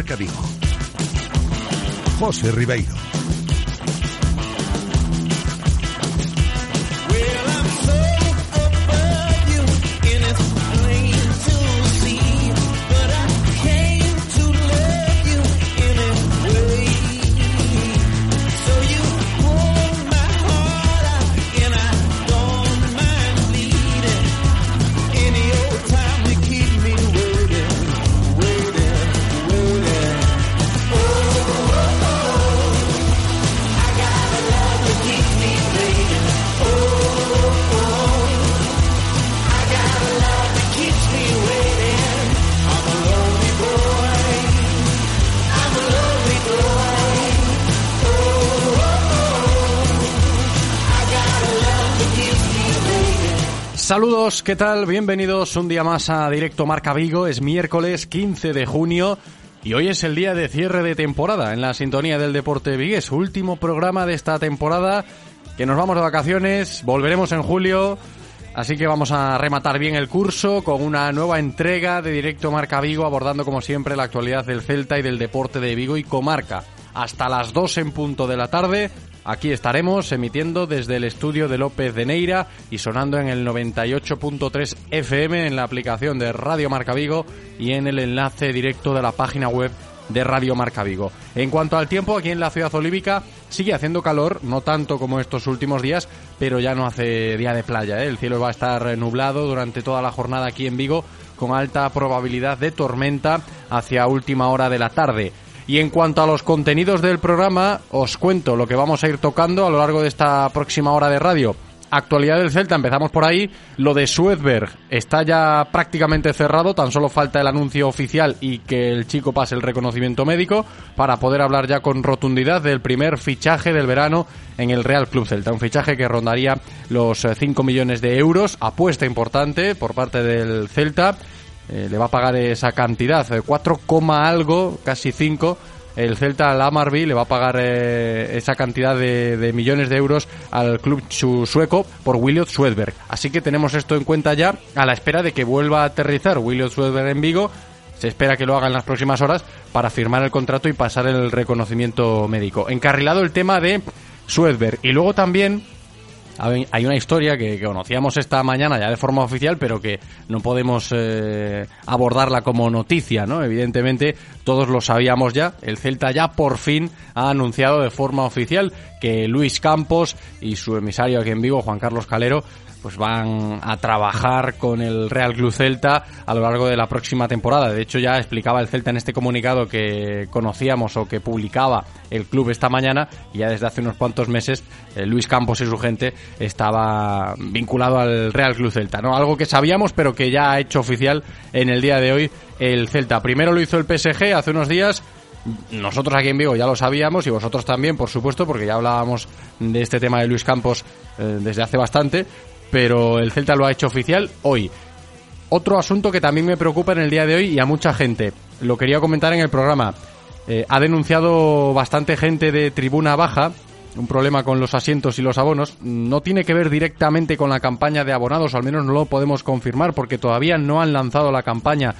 Marca Vigo. José Ribeiro. Saludos, ¿qué tal? Bienvenidos un día más a Directo Marca Vigo. Es miércoles 15 de junio y hoy es el día de cierre de temporada en la sintonía del Deporte Vigues. Último programa de esta temporada que nos vamos de vacaciones, volveremos en julio. Así que vamos a rematar bien el curso con una nueva entrega de Directo Marca Vigo abordando como siempre la actualidad del Celta y del deporte de Vigo y comarca. Hasta las 2 en punto de la tarde Aquí estaremos emitiendo desde el estudio de López de Neira y sonando en el 98.3 FM en la aplicación de Radio Marca Vigo y en el enlace directo de la página web de Radio Marca Vigo. En cuanto al tiempo, aquí en la ciudad olívica sigue haciendo calor, no tanto como estos últimos días, pero ya no hace día de playa. ¿eh? El cielo va a estar nublado durante toda la jornada aquí en Vigo, con alta probabilidad de tormenta hacia última hora de la tarde. Y en cuanto a los contenidos del programa, os cuento lo que vamos a ir tocando a lo largo de esta próxima hora de radio. Actualidad del Celta, empezamos por ahí. Lo de Suedberg está ya prácticamente cerrado, tan solo falta el anuncio oficial y que el chico pase el reconocimiento médico para poder hablar ya con rotundidad del primer fichaje del verano en el Real Club Celta. Un fichaje que rondaría los 5 millones de euros, apuesta importante por parte del Celta eh, le va a pagar esa cantidad, 4, eh, algo, casi 5. El Celta al le va a pagar eh, esa cantidad de, millones de euros al club sueco por Williot Swedberg. Así que tenemos esto en cuenta ya a la espera de que vuelva a aterrizar Williot Swedberg en Vigo. Se espera que lo haga en las próximas horas para firmar el contrato y pasar el reconocimiento médico. Encarrilado el tema de Swedberg. Y luego también hay una historia que, conocíamos esta mañana ya de forma oficial, pero que no podemos eh, abordarla como noticia, ¿no? Evidentemente, todos lo sabíamos ya. El Celta ya por fin ha anunciado de forma oficial que Luis Campos y su emisario aquí en vivo, Juan Carlos Calero, pues van a trabajar con el Real Club Celta a lo largo de la próxima temporada. De hecho, ya explicaba el Celta en este comunicado que conocíamos o que publicaba el club esta mañana y ya desde hace unos cuantos meses eh, Luis Campos y su gente estaba vinculado al Real Club Celta, ¿no? Algo que sabíamos pero que ya ha hecho oficial en el día de hoy el Celta. Primero lo hizo el PSG hace unos días nosotros aquí en Vigo ya lo sabíamos y vosotros también, por supuesto, porque ya hablábamos de este tema de Luis Campos eh, desde hace bastante, pero el Celta lo ha hecho oficial hoy. Otro asunto que también me preocupa en el día de hoy y a mucha gente, lo quería comentar en el programa, eh, ha denunciado bastante gente de tribuna baja un problema con los asientos y los abonos. No tiene que ver directamente con la campaña de abonados, al menos no lo podemos confirmar porque todavía no han lanzado la campaña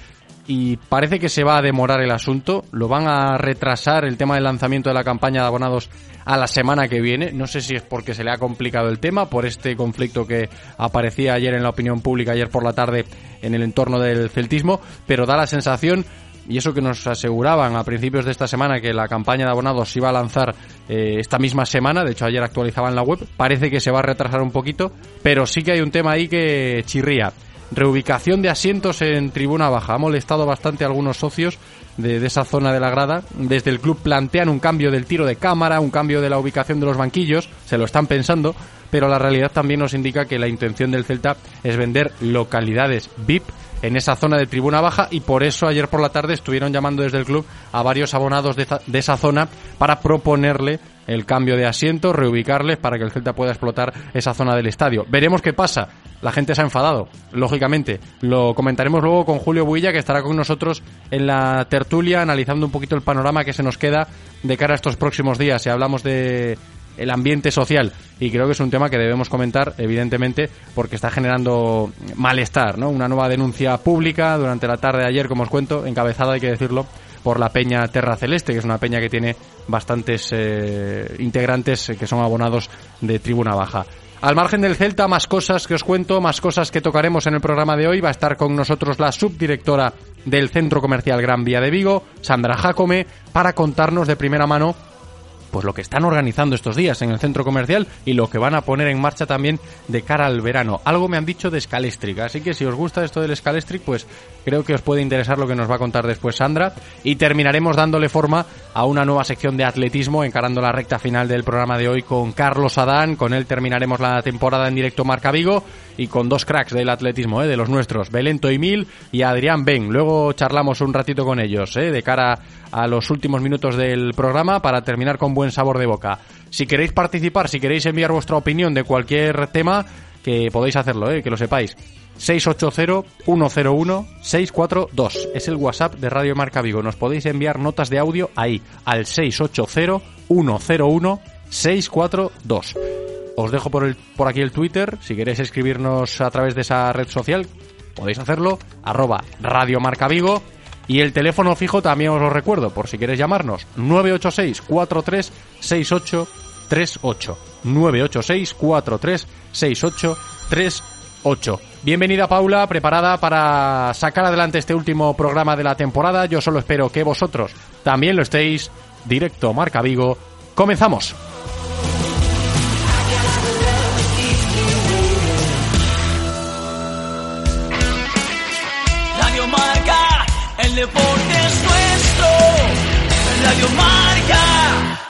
y parece que se va a demorar el asunto. Lo van a retrasar el tema del lanzamiento de la campaña de abonados a la semana que viene. No sé si es porque se le ha complicado el tema, por este conflicto que aparecía ayer en la opinión pública, ayer por la tarde, en el entorno del celtismo, pero da la sensación y eso que nos aseguraban a principios de esta semana que la campaña de abonados se iba a lanzar eh, esta misma semana, de hecho ayer actualizaban la web, parece que se va a retrasar un poquito, pero sí que hay un tema ahí que chirría. Reubicación de asientos en tribuna baja. Ha molestado bastante a algunos socios de, esa zona de la grada. Desde el club plantean un cambio del tiro de cámara, un cambio de la ubicación de los banquillos, se lo están pensando, pero la realidad también nos indica que la intención del Celta es vender localidades VIP en esa zona de tribuna baja y por eso ayer por la tarde estuvieron llamando desde el club a varios abonados de, de esa zona para proponerle el cambio de asiento, reubicarles para que el Celta pueda explotar esa zona del estadio. Veremos qué pasa. La gente se ha enfadado, lógicamente. Lo comentaremos luego con Julio Builla, que estará con nosotros en la tertulia, analizando un poquito el panorama que se nos queda de cara a estos próximos días. Si hablamos de el ambiente social y creo que es un tema que debemos comentar evidentemente porque está generando malestar, ¿no? Una nueva denuncia pública durante la tarde de ayer, como os cuento, encabezada hay que decirlo por la peña Terra Celeste, que es una peña que tiene bastantes eh, integrantes que son abonados de Tribuna Baja. Al margen del Celta, más cosas que os cuento, más cosas que tocaremos en el programa de hoy. Va a estar con nosotros la subdirectora del Centro Comercial Gran Vía de Vigo, Sandra Jacome, para contarnos de primera mano pues lo que están organizando estos días en el centro comercial y lo que van a poner en marcha también de cara al verano. Algo me han dicho de Scalestric, así que si os gusta esto del Scalestric, pues creo que os puede interesar lo que nos va a contar después Sandra y terminaremos dándole forma a una nueva sección de atletismo encarando la recta final del programa de hoy con Carlos Adán, con él terminaremos la temporada en directo Marca Vigo y con dos cracks del atletismo, ¿eh? de los nuestros, Belento y Mil y Adrián Ben. Luego charlamos un ratito con ellos, ¿eh? de cara a los últimos minutos del programa para terminar con buen sabor de boca. Si queréis participar, si queréis enviar vuestra opinión de cualquier tema, que podéis hacerlo, ¿eh? que lo sepáis. 680-101-642. Es el WhatsApp de Radio Marca Vigo. Nos podéis enviar notas de audio ahí, al 680-101-642. Os dejo por, el, por aquí el Twitter. Si queréis escribirnos a través de esa red social, podéis hacerlo. Arroba Radio Marca Vigo. Y el teléfono fijo también os lo recuerdo, por si queréis llamarnos. 986 4368 38. 986 4368 38. Bienvenida Paula, preparada para sacar adelante este último programa de la temporada. Yo solo espero que vosotros también lo estéis. Directo Marca Vigo. Comenzamos. Radio Marca, el deporte es nuestro. Radio Marca.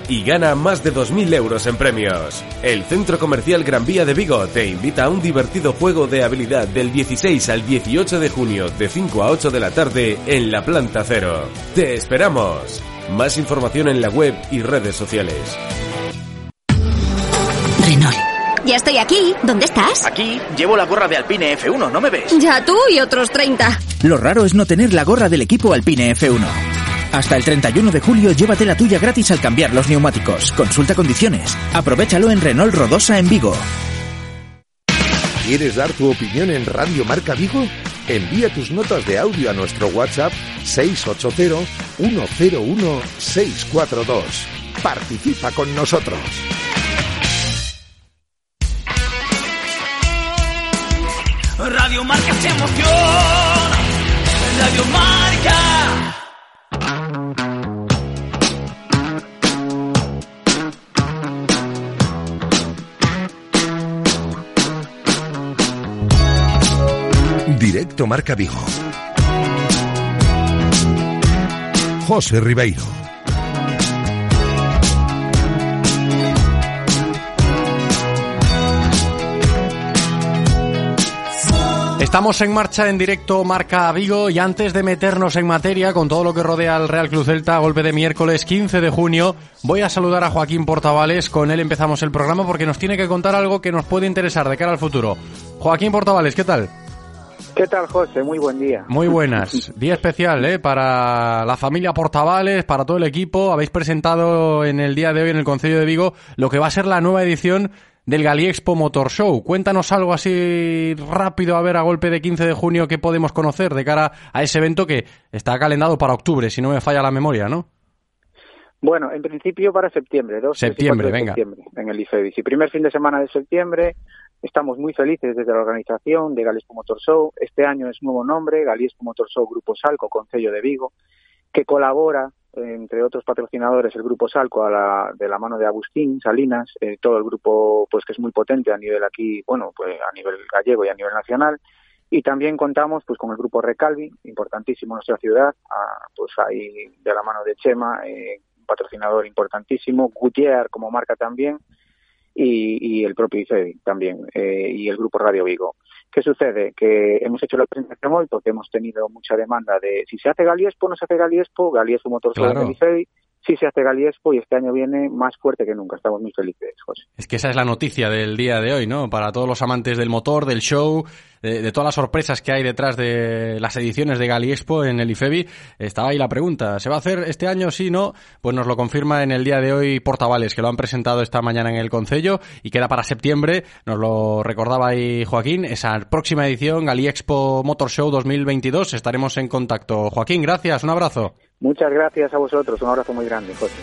y gana más de 2.000 euros en premios. El Centro Comercial Gran Vía de Vigo te invita a un divertido juego de habilidad del 16 al 18 de junio de 5 a 8 de la tarde en la planta cero. ¡Te esperamos! Más información en la web y redes sociales. Renault. Ya estoy aquí. ¿Dónde estás? Aquí llevo la gorra de Alpine F1, ¿no me ves? Ya tú y otros 30. Lo raro es no tener la gorra del equipo Alpine F1. Hasta el 31 de julio llévate la tuya gratis al cambiar los neumáticos. Consulta condiciones. Aprovechalo en Renault Rodosa en Vigo. ¿Quieres dar tu opinión en Radio Marca Vigo? Envía tus notas de audio a nuestro WhatsApp 680-101-642. Participa con nosotros. Marca Vigo. José Ribeiro. Estamos en marcha en directo Marca Vigo y antes de meternos en materia con todo lo que rodea al Real Club Celta, golpe de miércoles 15 de junio, voy a saludar a Joaquín Portavales. Con él empezamos el programa porque nos tiene que contar algo que nos puede interesar de cara al futuro. Joaquín Portavales, ¿qué tal? ¿Qué tal, José? Muy buen día. Muy buenas. Día especial, ¿eh? Para la familia Portavales, para todo el equipo. Habéis presentado en el día de hoy en el Concello de Vigo lo que va a ser la nueva edición del Galiexpo Motor Show. Cuéntanos algo así rápido, a ver, a golpe de 15 de junio, que podemos conocer de cara a ese evento que está calendado para octubre, si no me falla la memoria, ¿no? Bueno, en principio para septiembre, dos septiembre, de venga. septiembre, en el IFEBIS. Y primer fin de semana de septiembre, estamos muy felices desde la organización de Galiexpo Motor Show. Este año es nuevo nombre, Galiexpo Motor Show Grupo Salco, Concello de Vigo, que colabora entre otros patrocinadores, el grupo Salco a la, de la mano de Agustín Salinas, eh, todo el grupo pues que es muy potente a nivel aquí, bueno, pues a nivel gallego y a nivel nacional. Y también contamos pues con el grupo Recalvi, importantísimo en nuestra ciudad, pues ahí de la mano de Chema, eh, patrocinador importantísimo, Gutiérrez como marca también, y, y el propio ICEDI también, eh, y el grupo Radio Vigo. ¿Qué sucede? Que hemos hecho la presentación hoy porque hemos tenido mucha demanda de si se hace Galiespo, no se hace Galiespo, Galiespo Motor Claro. del ICEDI, sí se hace Galiespo y este año viene más fuerte que nunca. Estamos muy felices, José. Es que esa es la noticia del día de hoy, ¿no? Para todos los amantes del motor, del show, de, todas las sorpresas que hay detrás de las ediciones de Galiexpo en el IFEBI, estaba ahí la pregunta, ¿se va a hacer este año, sí, no? Pues nos lo confirma en el día de hoy Portavales, que lo han presentado esta mañana en el Concello y queda para septiembre, nos lo recordaba ahí Joaquín, esa próxima edición, Galiexpo Motor Show 2022, estaremos en contacto. Joaquín, gracias, un abrazo. Muchas gracias a vosotros, un abrazo muy grande, José.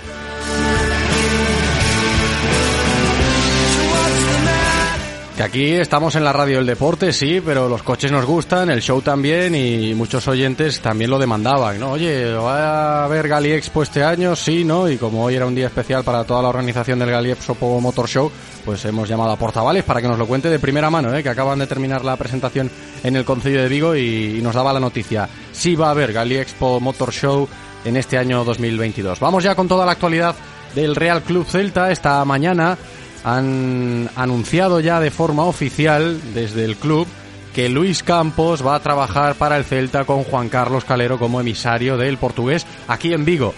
Que aquí estamos en la radio del deporte, sí, pero los coches nos gustan, el show también y muchos oyentes también lo demandaban, ¿no? Oye, ¿va a haber Gali Expo este año? Sí, ¿no? Y como hoy era un día especial para toda la organización del Gali Expo Motor Show, pues hemos llamado a Portavales para que nos lo cuente de primera mano, ¿eh? Que acaban de terminar la presentación en el Concello de Vigo y, y nos daba la noticia. Sí va a haber Gali Expo Motor Show en este año 2022. Vamos ya con toda la actualidad del Real Club Celta esta mañana han anunciado ya de forma oficial desde el club que Luis Campos va a trabajar para el Celta con Juan Carlos Calero como emisario del portugués aquí en Vigo.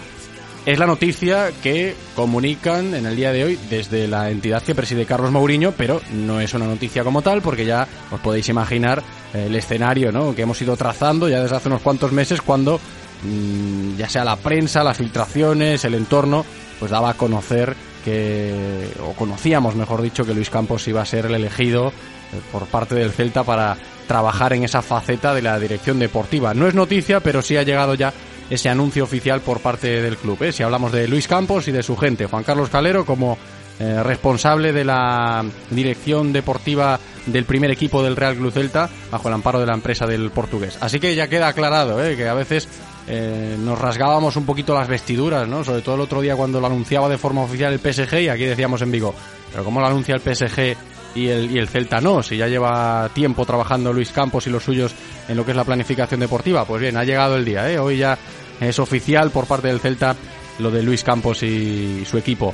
Es la noticia que comunican en el día de hoy desde la entidad que preside Carlos Mourinho, pero no es una noticia como tal porque ya os podéis imaginar el escenario ¿no? que hemos ido trazando ya desde hace unos cuantos meses cuando ya sea la prensa, las filtraciones, el entorno, pues daba a conocer que, o conocíamos mejor dicho, que Luis Campos iba a ser el elegido eh, por parte del Celta para trabajar en esa faceta de la dirección deportiva. No es noticia, pero sí ha llegado ya ese anuncio oficial por parte del club. ¿eh? Si hablamos de Luis Campos y de su gente, Juan Carlos Calero como eh, responsable de la dirección deportiva del primer equipo del Real Club Celta bajo el amparo de la empresa del portugués. Así que ya queda aclarado ¿eh? que a veces eh, nos rasgábamos un poquito las vestiduras, ¿no? Sobre todo el otro día cuando lo anunciaba de forma oficial el PSG y aquí decíamos en Vigo, pero ¿cómo lo anuncia el PSG y el, y el Celta no? Si ya lleva tiempo trabajando Luis Campos y los suyos en lo que es la planificación deportiva. Pues bien, ha llegado el día, ¿eh? Hoy ya es oficial por parte del Celta lo de Luis Campos y su equipo.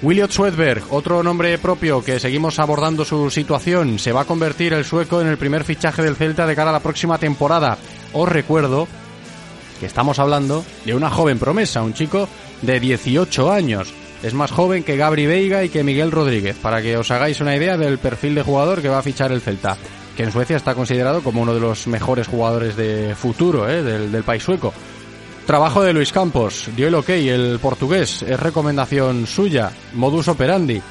Williot Swedberg, otro nombre propio que seguimos abordando su situación, se va a convertir el sueco en el primer fichaje del Celta de cara a la próxima temporada. Os recuerdo que estamos hablando de una joven promesa, un chico de 18 años. Es más joven que Gabri Veiga y que Miguel Rodríguez, para que os hagáis una idea del perfil de jugador que va a fichar el Celta, que en Suecia está considerado como uno de los mejores jugadores de futuro ¿eh? del, del país sueco. Trabajo de Luis Campos, dio el ok, el portugués, es recomendación suya, modus operandi.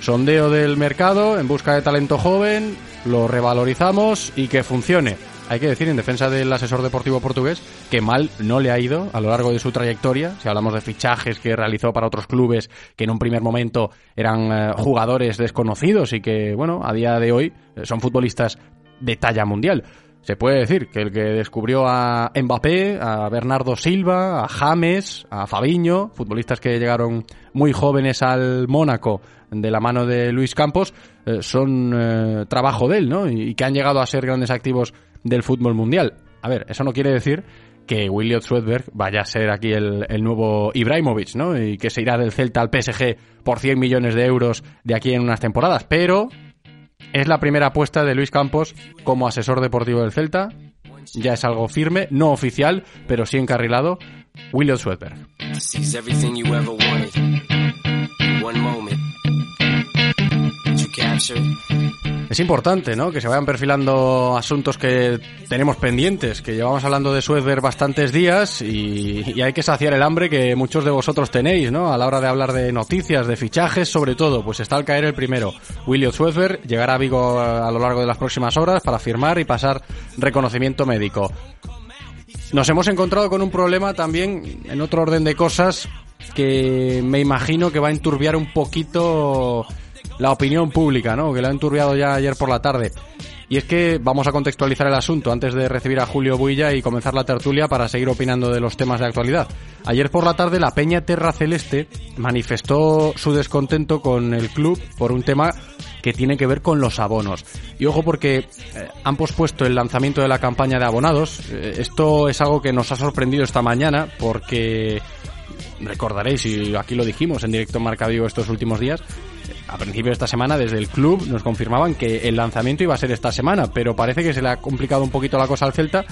Sondeo del mercado en busca de talento joven, lo revalorizamos y que funcione. Hay que decir en defensa del asesor deportivo portugués que mal no le ha ido a lo largo de su trayectoria. Si hablamos de fichajes que realizó para otros clubes que en un primer momento eran eh, jugadores desconocidos y que, bueno, a día de hoy eh, son futbolistas de talla mundial. Se puede decir que el que descubrió a Mbappé, a Bernardo Silva, a James, a Fabiño, futbolistas que llegaron muy jóvenes al Mónaco de la mano de Luis Campos, eh, son trabajo de él, ¿no? Y que han llegado a ser grandes activos del fútbol mundial. A ver, eso no quiere decir que William Swedberg vaya a ser aquí el, el, nuevo Ibrahimovic, ¿no? Y que se irá del Celta al PSG por 100 millones de euros de aquí en unas temporadas. Pero es la primera apuesta de Luis Campos como asesor deportivo del Celta. Ya es algo firme, no oficial, pero sí encarrilado. William Swedberg. Es importante, ¿no? Que se vayan perfilando asuntos que tenemos pendientes, que llevamos hablando de Swedberg bastantes días y, hay que saciar el hambre que muchos de vosotros tenéis, ¿no? A la hora de hablar de noticias, de fichajes, sobre todo, pues está al caer el primero. William Swedberg llegará a Vigo a lo largo de las próximas horas para firmar y pasar reconocimiento médico. Nos hemos encontrado con un problema también en otro orden de cosas que me imagino que va a enturbiar un poquito la opinión pública, ¿no? Que la ha enturbiado ya ayer por la tarde. Y es que vamos a contextualizar el asunto antes de recibir a Julio Builla y comenzar la tertulia para seguir opinando de los temas de actualidad. Ayer por la tarde la Peña Terra Celeste manifestó su descontento con el club por un tema que tiene que ver con los abonos. Y ojo porque eh, han pospuesto el lanzamiento de la campaña de abonados. Eh, esto es algo que nos ha sorprendido esta mañana porque recordaréis, y aquí lo dijimos en directo Marca Vivo estos últimos días, a principio de esta semana desde el club nos confirmaban que el lanzamiento iba a ser esta semana, pero parece que se le ha complicado un poquito la cosa al Celta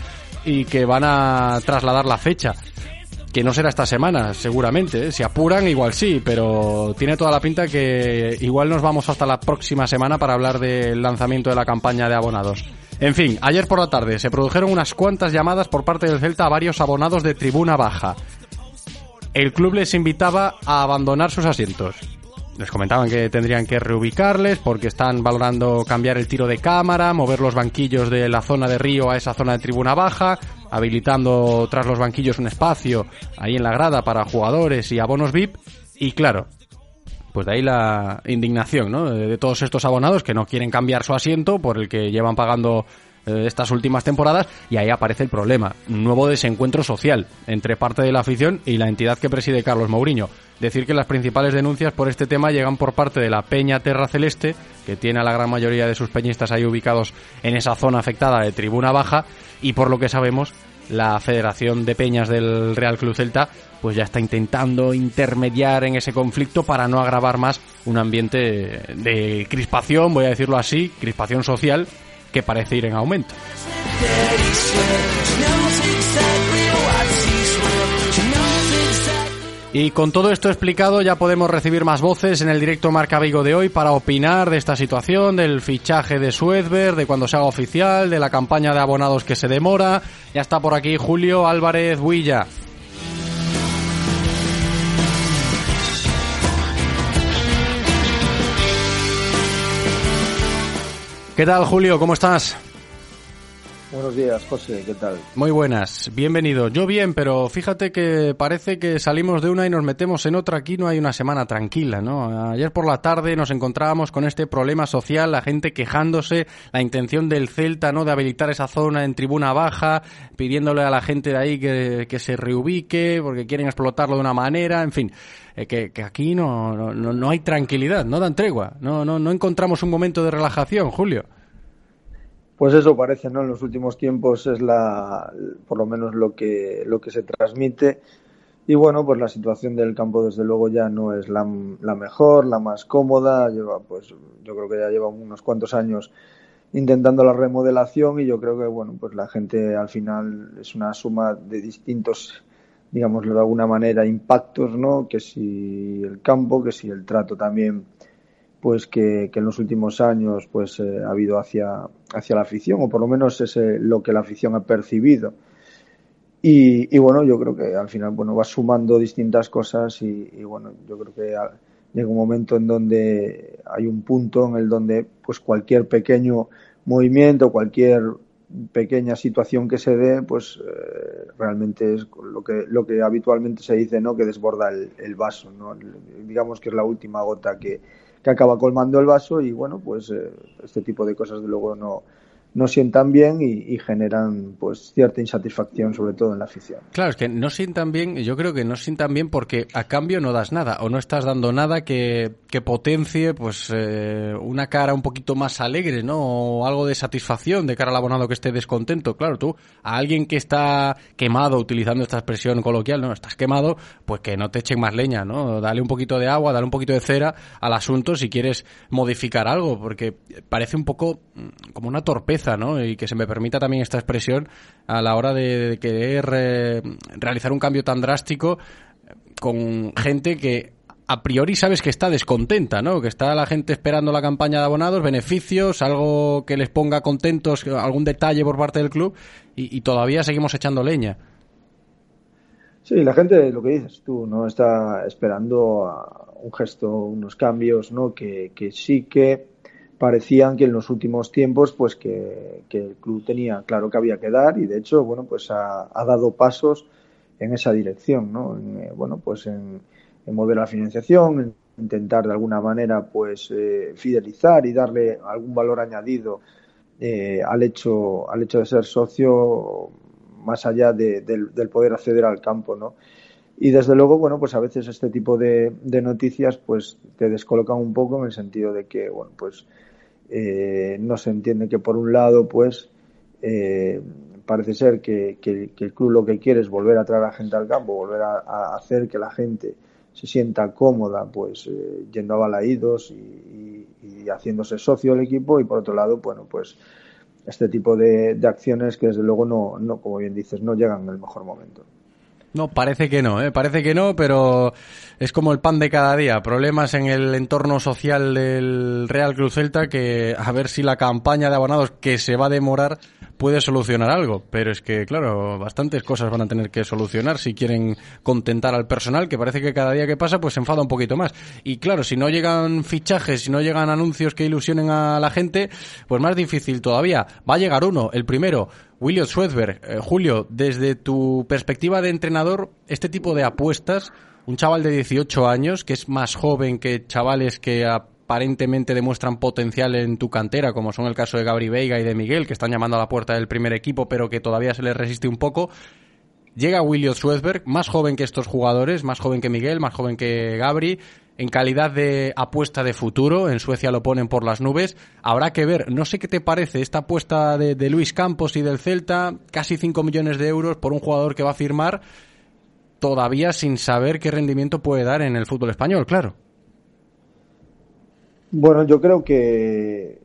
y que van a trasladar la fecha. Que no será esta semana, seguramente. ¿eh? Si apuran, igual sí, pero tiene toda la pinta que igual nos vamos hasta la próxima semana para hablar del lanzamiento de la campaña de abonados. En fin, ayer por la tarde se produjeron unas cuantas llamadas por parte del Celta a varios abonados de tribuna baja. El club les invitaba a abandonar sus asientos les comentaban que tendrían que reubicarles porque están valorando cambiar el tiro de cámara, mover los banquillos de la zona de Río a esa zona de tribuna baja, habilitando tras los banquillos un espacio ahí en la grada para jugadores y abonos VIP. Y claro, pues de ahí la indignación ¿no? de todos estos abonados que no quieren cambiar su asiento por el que llevan pagando eh, estas últimas temporadas y ahí aparece el problema, un nuevo desencuentro social entre parte de la afición y la entidad que preside Carlos Mourinho. Decir que las principales denuncias por este tema llegan por parte de la Peña Terra Celeste, que tiene a la gran mayoría de sus peñistas ahí ubicados en esa zona afectada de tribuna baja, y por lo que sabemos, la Federación de Peñas del Real Club Celta pues ya está intentando intermediar en ese conflicto para no agravar más un ambiente de crispación, voy a decirlo así, crispación social parece ir en aumento. Y con todo esto explicado ya podemos recibir más voces en el directo Marca Vigo de hoy para opinar de esta situación, del fichaje de Suezberg, de cuando se haga oficial, de la campaña de abonados que se demora. Ya está por aquí Julio Álvarez Huilla. ¿Qué tal, Julio? ¿Cómo estás? Buenos días, José, ¿qué tal? Muy buenas, bienvenido. Yo bien, pero fíjate que parece que salimos de una y nos metemos en otra. Aquí no hay una semana tranquila, ¿no? Ayer por la tarde nos encontrábamos con este problema social, la gente quejándose, la intención del Celta, ¿no? De habilitar esa zona en tribuna baja, pidiéndole a la gente de ahí que, que se reubique porque quieren explotarlo de una manera, en fin. Eh, que, que, aquí no, no, no hay tranquilidad, no dan tregua, no, no, no encontramos un momento de relajación, Julio. Pues eso parece, ¿no? En los últimos tiempos es la, por lo menos lo que, lo que se transmite. Y bueno, pues la situación del campo desde luego ya no es la, la mejor, la más cómoda. Lleva, pues, yo creo que ya lleva unos cuantos años intentando la remodelación y yo creo que bueno, pues la gente al final es una suma de distintos digámoslo de alguna manera, impactos, ¿no? Que si el campo, que si el trato también, pues que, en los últimos años, pues eh, ha habido hacia, hacia la afición, o por lo menos es lo que la afición ha percibido. Y, bueno, yo creo que al final, bueno, va sumando distintas cosas y, y bueno, yo creo que llega un momento en donde hay un punto en el donde, pues cualquier pequeño movimiento, cualquier pequeña situación que se dé, pues eh, realmente es lo que, lo que habitualmente se dice, ¿no? Que desborda el, vaso, ¿no? Digamos que es la última gota que, que, acaba colmando el vaso y bueno, pues eh, este tipo de cosas de luego no, no sientan bien y, generan pues cierta insatisfacción sobre todo en la afición. Claro, es que no sientan bien, yo creo que no sientan bien porque a cambio no das nada o no estás dando nada que, que potencie pues eh, una cara un poquito más alegre, ¿no? O algo de satisfacción de cara al abonado que esté descontento. Claro, tú a alguien que está quemado utilizando esta expresión coloquial, ¿no? Estás quemado, pues que no te echen más leña, ¿no? Dale un poquito de agua, dale un poquito de cera al asunto si quieres modificar algo, porque parece un poco mm, como una torpeza y que se me permita también esta expresión a la hora de, querer eh, realizar un cambio tan drástico con gente que a priori sabes que está descontenta, ¿no? Que está la gente esperando la campaña de abonados, beneficios, algo que les ponga contentos, algún detalle por parte del club y, todavía seguimos echando leña. Sí, la gente, lo que dices tú, ¿no? Está esperando un gesto, unos cambios, ¿no? Que sí que parecían que en los últimos tiempos pues que, el club tenía claro que había que dar y de hecho bueno pues ha, dado pasos en esa dirección no en, eh, bueno pues en, mover la financiación en intentar de alguna manera pues eh, fidelizar y darle algún valor añadido eh, al hecho al hecho de ser socio más allá del, poder acceder al campo no y desde luego, bueno, pues a veces este tipo de, de, noticias pues te descolocan un poco en el sentido de que, bueno, pues eh, no se entiende que por un lado, pues, eh, parece ser que, el club lo que quiere es volver a traer a gente al campo, volver a, hacer que la gente se sienta cómoda, pues, eh, yendo a balaídos y, haciéndose socio del equipo, y por otro lado, bueno, pues, este tipo de, de acciones que desde luego no, no, como bien dices, no llegan en el mejor momento. No, parece que no, ¿eh? parece que no, pero es como el pan de cada día. Problemas en el entorno social del Real Cruz Celta que a ver si la campaña de abonados que se va a demorar puede solucionar algo. Pero es que, claro, bastantes cosas van a tener que solucionar si quieren contentar al personal, que parece que cada día que pasa pues se enfada un poquito más. Y claro, si no llegan fichajes, si no llegan anuncios que ilusionen a la gente, pues más difícil todavía. Va a llegar uno, el primero. William Schwedberg, eh, Julio, desde tu perspectiva de entrenador, este tipo de apuestas, un chaval de 18 años, que es más joven que chavales que aparentemente demuestran potencial en tu cantera, como son el caso de Gabri Veiga y de Miguel, que están llamando a la puerta del primer equipo, pero que todavía se les resiste un poco. Llega William Schwedberg, más joven que estos jugadores, más joven que Miguel, más joven que Gabri, en calidad de apuesta de futuro. En Suecia lo ponen por las nubes. Habrá que ver. No sé qué te parece esta apuesta de, Luis Campos y del Celta. Casi 5 millones de euros por un jugador que va a firmar todavía sin saber qué rendimiento puede dar en el fútbol español, claro. Bueno, yo creo que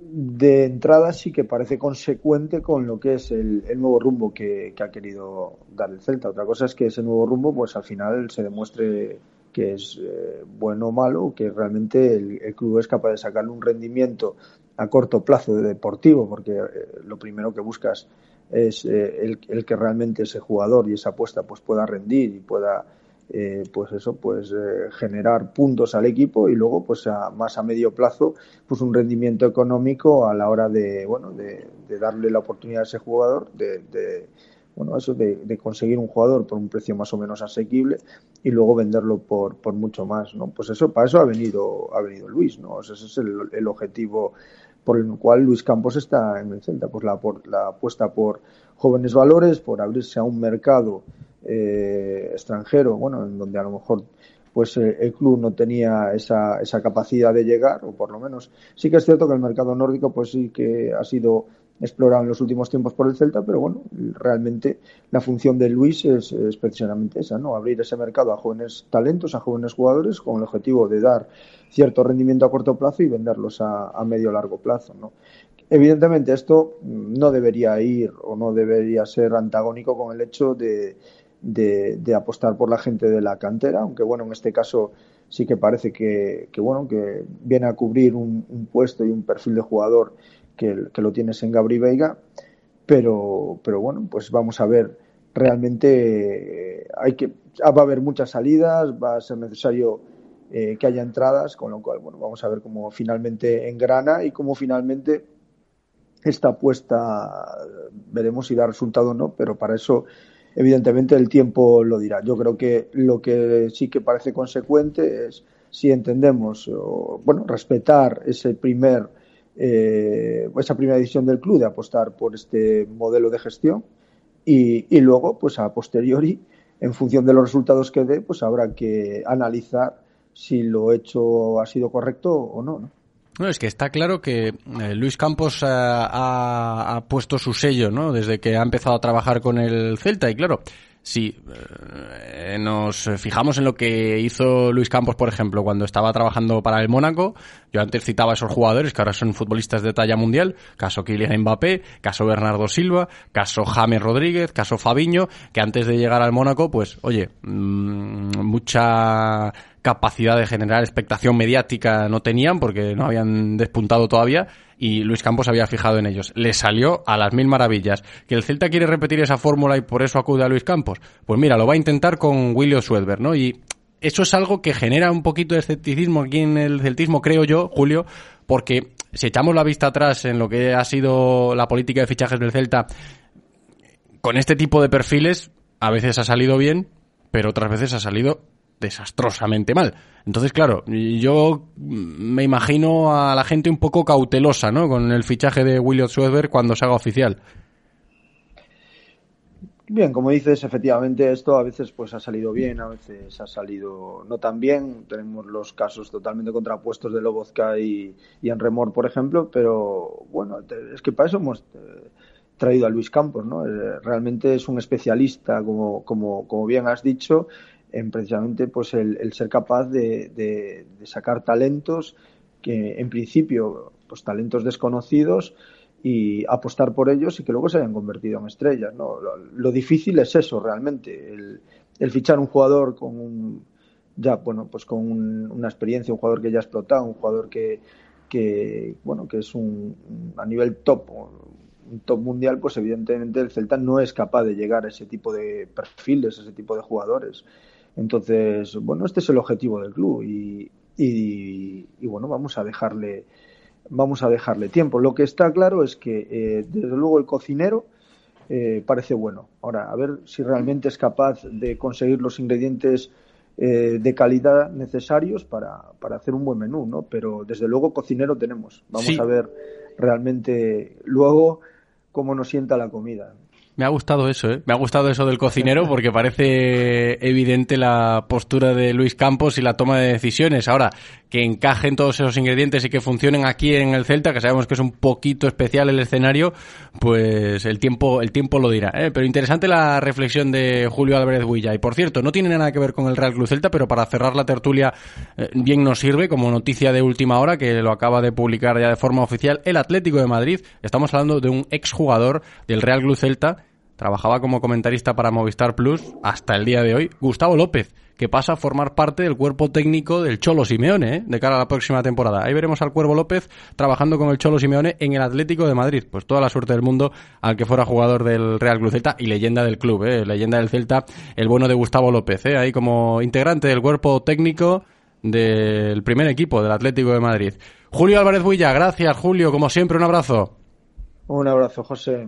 de entrada sí que parece consecuente con lo que es el, nuevo rumbo que, que, ha querido dar el Celta. Otra cosa es que ese nuevo rumbo, pues al final se demuestre que es eh, bueno o malo, que realmente el, club es capaz de sacarle un rendimiento a corto plazo de deportivo, porque eh, lo primero que buscas es eh, el, que realmente ese jugador y esa apuesta pues pueda rendir y pueda pues eso pues generar puntos al equipo y luego pues a, más a medio plazo pues un rendimiento económico a la hora de bueno de, darle la oportunidad a ese jugador de bueno, eso de, conseguir un jugador por un precio más o menos asequible y luego venderlo por, por mucho más, ¿no? Pues eso, para eso ha venido, ha venido Luis, ¿no? ese es el, objetivo por el cual Luis Campos está en el Celta, pues la, la apuesta por jóvenes valores, por abrirse a un mercado eh, extranjero, bueno, en donde a lo mejor pues eh, el club no tenía esa, esa capacidad de llegar, o por lo menos sí que es cierto que el mercado nórdico pues sí que ha sido explorado en los últimos tiempos por el Celta, pero bueno, realmente la función de Luis es, precisamente esa, ¿no? Abrir ese mercado a jóvenes talentos, a jóvenes jugadores, con el objetivo de dar cierto rendimiento a corto plazo y venderlos a, a medio largo plazo, ¿no? Evidentemente esto no debería ir o no debería ser antagónico con el hecho de, de, apostar por la gente de la cantera, aunque bueno, en este caso sí que parece que, bueno, que viene a cubrir un puesto y un perfil de jugador que, lo tienes en Gabri Veiga, pero, pero bueno, pues vamos a ver. Realmente eh, hay que, va a haber muchas salidas, va a ser necesario eh, que haya entradas, con lo cual, bueno, vamos a ver cómo finalmente engrana y cómo finalmente esta apuesta veremos si da resultado o no, pero para eso evidentemente el tiempo lo dirá. Yo creo que lo que sí que parece consecuente es si entendemos, bueno, respetar ese primer eh, esa primera decisión del club de apostar por este modelo de gestión y, luego, pues a posteriori, en función de los resultados que dé, pues habrá que analizar si lo hecho ha sido correcto o no. ¿no? No, es que está claro que eh, Luis Campos eh, ha, ha, puesto su sello, ¿no? Desde que ha empezado a trabajar con el Celta y claro, si eh, nos fijamos en lo que hizo Luis Campos, por ejemplo, cuando estaba trabajando para el Mónaco, yo antes citaba a esos jugadores que ahora son futbolistas de talla mundial, caso Kylian Mbappé, caso Bernardo Silva, caso James Rodríguez, caso Fabiño, que antes de llegar al Mónaco, pues, oye, mmm, mucha capacidad de generar expectación mediática no tenían porque no habían despuntado todavía y Luis Campos había fijado en ellos. Le salió a las mil maravillas. ¿Que el Celta quiere repetir esa fórmula y por eso acude a Luis Campos? Pues mira, lo va a intentar con William Swedberg, ¿no? Y eso es algo que genera un poquito de escepticismo aquí en el celtismo, creo yo, Julio, porque si echamos la vista atrás en lo que ha sido la política de fichajes del Celta, con este tipo de perfiles, a veces ha salido bien, pero otras veces ha salido desastrosamente mal. Entonces, claro, yo me imagino a la gente un poco cautelosa, ¿no? Con el fichaje de William Swedberg cuando se haga oficial. Bien, como dices, efectivamente esto a veces pues ha salido bien, a veces ha salido no tan bien. Tenemos los casos totalmente contrapuestos de Lobozka y, y Enremor, por ejemplo, pero bueno, es que para eso hemos eh, traído a Luis Campos, ¿no? Eh, realmente es un especialista, como, como, como bien has dicho, en precisamente pues el, ser capaz de, de, sacar talentos que en principio pues talentos desconocidos y apostar por ellos y que luego se hayan convertido en estrellas no lo, difícil es eso realmente el, el, fichar un jugador con un ya bueno pues con un, una experiencia un jugador que ya ha explotado un jugador que que bueno que es un a nivel top un top mundial, pues evidentemente el Celta no es capaz de llegar a ese tipo de perfiles, a ese tipo de jugadores. Entonces, bueno, este es el objetivo del club y, y, y bueno, vamos a dejarle vamos a dejarle tiempo. Lo que está claro es que, eh, desde luego, el cocinero eh, parece bueno. Ahora, a ver si realmente es capaz de conseguir los ingredientes eh, de calidad necesarios para, para, hacer un buen menú, ¿no? Pero, desde luego, cocinero tenemos. Vamos sí. a ver realmente luego cómo nos sienta la comida. Me ha gustado eso, ¿eh? Me ha gustado eso del cocinero porque parece evidente la postura de Luis Campos y la toma de decisiones. Ahora, que encajen todos esos ingredientes y que funcionen aquí en el Celta, que sabemos que es un poquito especial el escenario, pues el tiempo, el tiempo lo dirá. ¿eh? Pero interesante la reflexión de Julio Álvarez Huilla. Y por cierto, no tiene nada que ver con el Real Club Celta, pero para cerrar la tertulia eh, bien nos sirve como noticia de última hora que lo acaba de publicar ya de forma oficial el Atlético de Madrid. Estamos hablando de un exjugador del Real Club Celta trabajaba como comentarista para Movistar Plus hasta el día de hoy, Gustavo López, que pasa a formar parte del cuerpo técnico del Cholo Simeone ¿eh? de cara a la próxima temporada. Ahí veremos al Cuervo López trabajando con el Cholo Simeone en el Atlético de Madrid. Pues toda la suerte del mundo al que fuera jugador del Real Club Celta y leyenda del club, ¿eh? leyenda del Celta, el bueno de Gustavo López, ¿eh? ahí como integrante del cuerpo técnico del primer equipo del Atlético de Madrid. Julio Álvarez Builla, gracias Julio, como siempre, un abrazo. Un abrazo, José.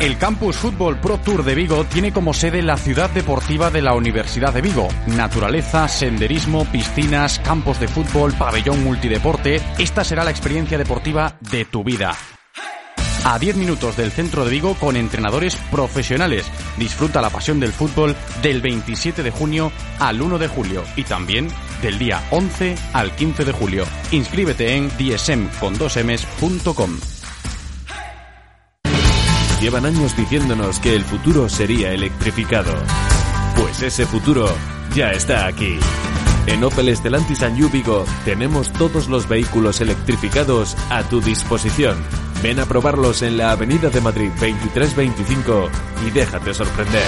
El Campus Fútbol Pro Tour de Vigo tiene como sede la ciudad deportiva de la Universidad de Vigo. Naturaleza, senderismo, piscinas, campos de fútbol, pabellón multideporte. Esta será la experiencia deportiva de tu vida a 10 minutos del centro de Vigo con entrenadores profesionales. Disfruta la pasión del fútbol del 27 de junio al 1 de julio y también del día 11 al 15 de julio. Inscríbete en dsm.com. Llevan años diciéndonos que el futuro sería electrificado. Pues ese futuro ya está aquí. En Opel Stellantis and Vigo tenemos todos los vehículos electrificados a tu disposición. Ven a probarlos en la Avenida de Madrid 2325 y déjate sorprender.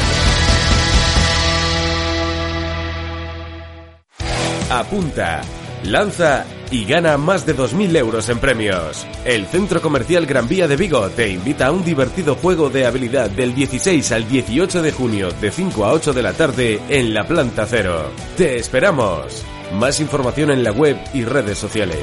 Apunta, lanza y gana más de 2.000 euros en premios. El Centro Comercial Gran Vía de Vigo te invita a un divertido juego de habilidad del 16 al 18 de junio de 5 a 8 de la tarde en la planta cero. ¡Te esperamos! Más información en la web y redes sociales.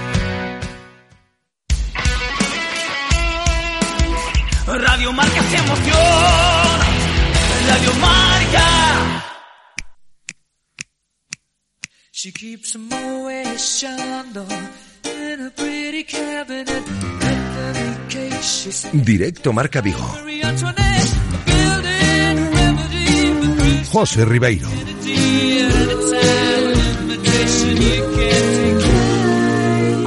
Radio Marca se emoción. Radio Marca. She keeps them always in a pretty cabinet. Directo Marca Vigo. José Ribeiro.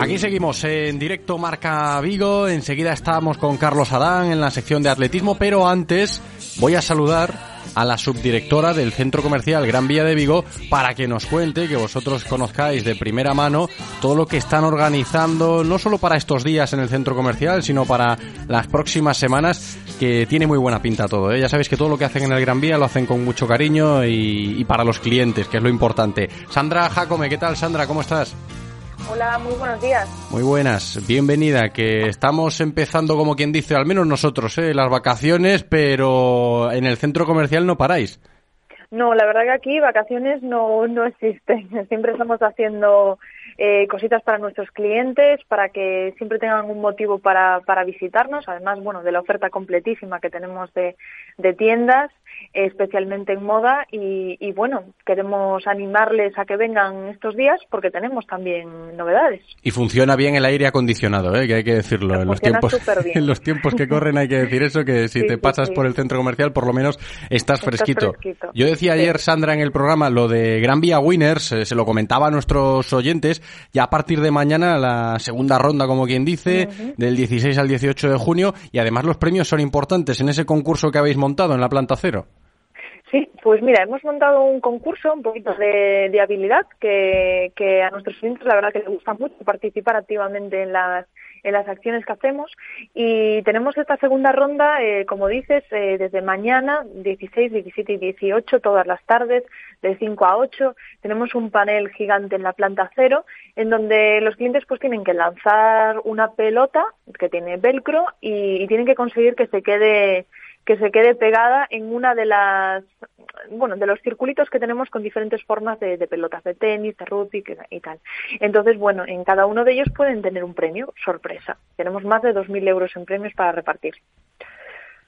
Aquí seguimos en directo Marca Vigo. Enseguida estamos con Carlos Adán en la sección de atletismo, pero antes voy a saludar a la subdirectora del Centro Comercial Gran Vía de Vigo para que nos cuente, que vosotros conozcáis de primera mano todo lo que están organizando, no solo para estos días en el centro comercial, sino para las próximas semanas, que tiene muy buena pinta todo. ¿eh? Ya sabéis que todo lo que hacen en el Gran Vía lo hacen con mucho cariño y, y para los clientes, que es lo importante. Sandra Jacome, ¿qué tal Sandra? ¿Cómo estás? Hola, muy buenos días. Muy buenas, bienvenida, que estamos empezando como quien dice, al menos nosotros, ¿eh? las vacaciones, pero en el centro comercial no paráis. No, la verdad que aquí vacaciones no, no existen. Siempre estamos haciendo eh, cositas para nuestros clientes, para que siempre tengan un motivo para, para visitarnos, además, bueno, de la oferta completísima que tenemos de, de tiendas especialmente en moda y, y, bueno, queremos animarles a que vengan estos días porque tenemos también novedades. Y funciona bien el aire acondicionado, ¿eh? que hay que decirlo. En los, tiempos, en los tiempos que corren hay que decir eso, que si Sí, te sí, pasas sí. por el centro comercial por lo menos estás, Estás fresquito. fresquito. Yo decía ayer, Sandra, en el programa lo de Gran Vía Winners, eh, se lo comentaba a nuestros oyentes, ya a partir de mañana la segunda ronda, como quien dice, del 16 al 18 de junio y además los premios son importantes en ese concurso que habéis montado en la planta cero. Sí, pues mira, hemos montado un concurso, un poquito de, habilidad, que, que a nuestros clientes la verdad que les gusta mucho participar activamente en las en las acciones que hacemos y tenemos esta segunda ronda, eh, como dices, eh, desde mañana, 16, 17 y 18, todas las tardes, de 5 a 8. Tenemos un panel gigante en la planta cero, en donde los clientes pues tienen que lanzar una pelota que tiene velcro y tienen que conseguir que se quede que se quede pegada en una de las bueno de los circulitos que tenemos con diferentes formas de, pelotas de tenis de rugby y tal. Entonces bueno en cada uno de ellos pueden tener un premio sorpresa. Tenemos más de 2.000 euros en premios para repartir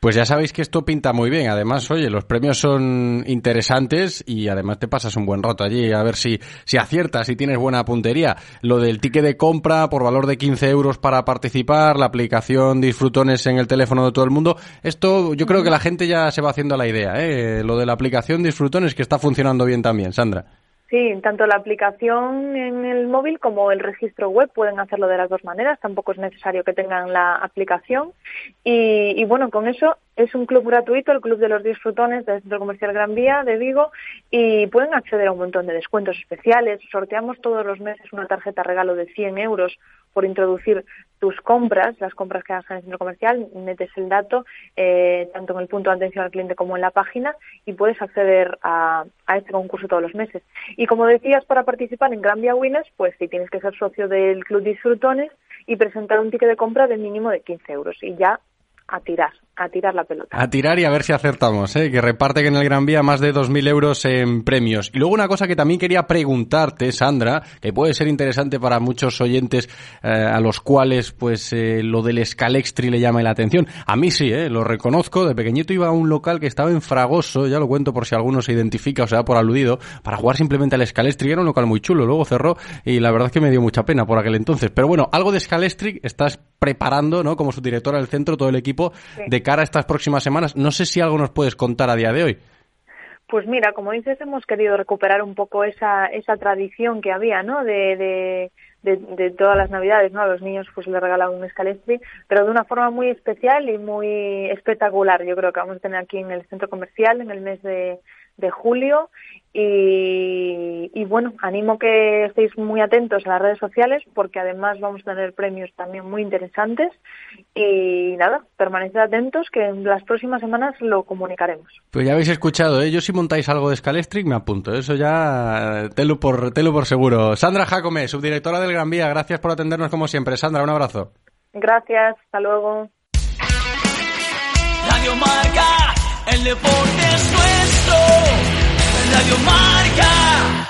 Pues ya sabéis que esto pinta muy bien. Además, oye, los premios son interesantes y además te pasas un buen rato allí a ver si, si aciertas, si tienes buena puntería. Lo del ticket de compra por valor de 15 euros para participar, la aplicación Disfrutones en el teléfono de todo el mundo. Esto yo creo que la gente ya se va haciendo la idea, ¿eh? Lo de la aplicación Disfrutones que está funcionando bien también, Sandra. Sí, tanto la aplicación en el móvil como el registro web pueden hacerlo de las dos maneras. Tampoco es necesario que tengan la aplicación. Y, y bueno, con eso es un club gratuito, el Club de los Disfrutones del Centro Comercial Gran Vía de Vigo, y pueden acceder a un montón de descuentos especiales. Sorteamos todos los meses una tarjeta regalo de 100 euros por introducir tus compras, las compras que hagas en el centro comercial, metes el dato eh, tanto en el punto de atención al cliente como en la página y puedes acceder a, este concurso todos los meses. Y como decías, para participar en Gran Vía Winners, pues sí tienes que ser socio del Club Disfrutones y presentar un ticket de compra de mínimo de 15 euros y ya a tirar. A tirar la pelota. A tirar y a ver si acertamos, ¿eh? que reparten en el Gran Vía más de 2.000 euros en premios. Y luego una cosa que también quería preguntarte, Sandra, que puede ser interesante para muchos oyentes eh, a los cuales pues eh, lo del escalextri le llama la atención. A mí sí, ¿eh? lo reconozco. De pequeñito iba a un local que estaba en Fragoso, ya lo cuento por si alguno se identifica o se da por aludido, para jugar simplemente al escalextri. Era un local muy chulo, luego cerró y la verdad es que me dio mucha pena por aquel entonces. Pero bueno, algo de escalextri estás preparando, ¿no? Como subdirectora del centro, todo el equipo de cara a estas próximas semanas. No sé si algo nos puedes contar a día de hoy. Pues mira, como dices, hemos querido recuperar un poco esa, esa tradición que había, ¿no? De, de, todas las navidades, ¿no? A los niños pues les regalaban un escalestri, pero de una forma muy especial y muy espectacular. Yo creo que vamos a tener aquí en el centro comercial en el mes de julio y, y, bueno, animo que estéis muy atentos a las redes sociales porque además vamos a tener premios también muy interesantes y nada, permaneced atentos que en las próximas semanas lo comunicaremos. Pues ya habéis escuchado, ¿eh? yo si montáis algo de Scalestric me apunto, eso ya telo por, telo por seguro. Sandra Jacome, subdirectora del Gran Vía, gracias por atendernos como siempre. Sandra, un abrazo. Gracias, hasta luego. Radio Marca, el deporte es nuestro. Radio Marca.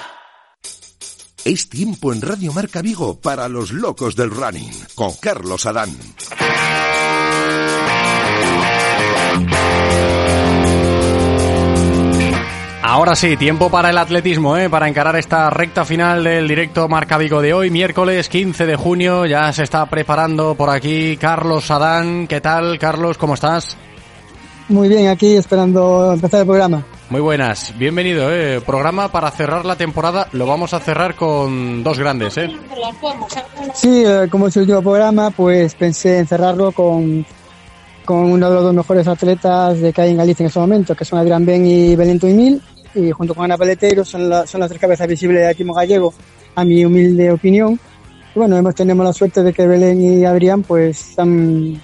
Es tiempo en Radio Marca Vigo para los locos del running con Carlos Adán. Ahora sí, tiempo para el atletismo, ¿eh? para encarar esta recta final del directo Marca Vigo de hoy, miércoles 15 de junio. Ya se está preparando por aquí Carlos Adán. ¿Qué tal, Carlos? ¿Cómo estás? Muy bien, aquí esperando empezar el programa. Muy buenas, bienvenido. ¿eh? Programa para cerrar la temporada. Lo vamos a cerrar con dos grandes. ¿eh? Sí, eh, como es el último programa, pues pensé en cerrarlo con, con uno de los dos mejores atletas de que hay en Galicia en ese momento, que son Adrián Ben y Belén Tuimil y junto con Ana Peleteiro son, la, son las tres cabezas visibles de Atimo Gallego, a mi humilde opinión. Y bueno, hemos, tenemos la suerte de que Belén y Adrián pues han,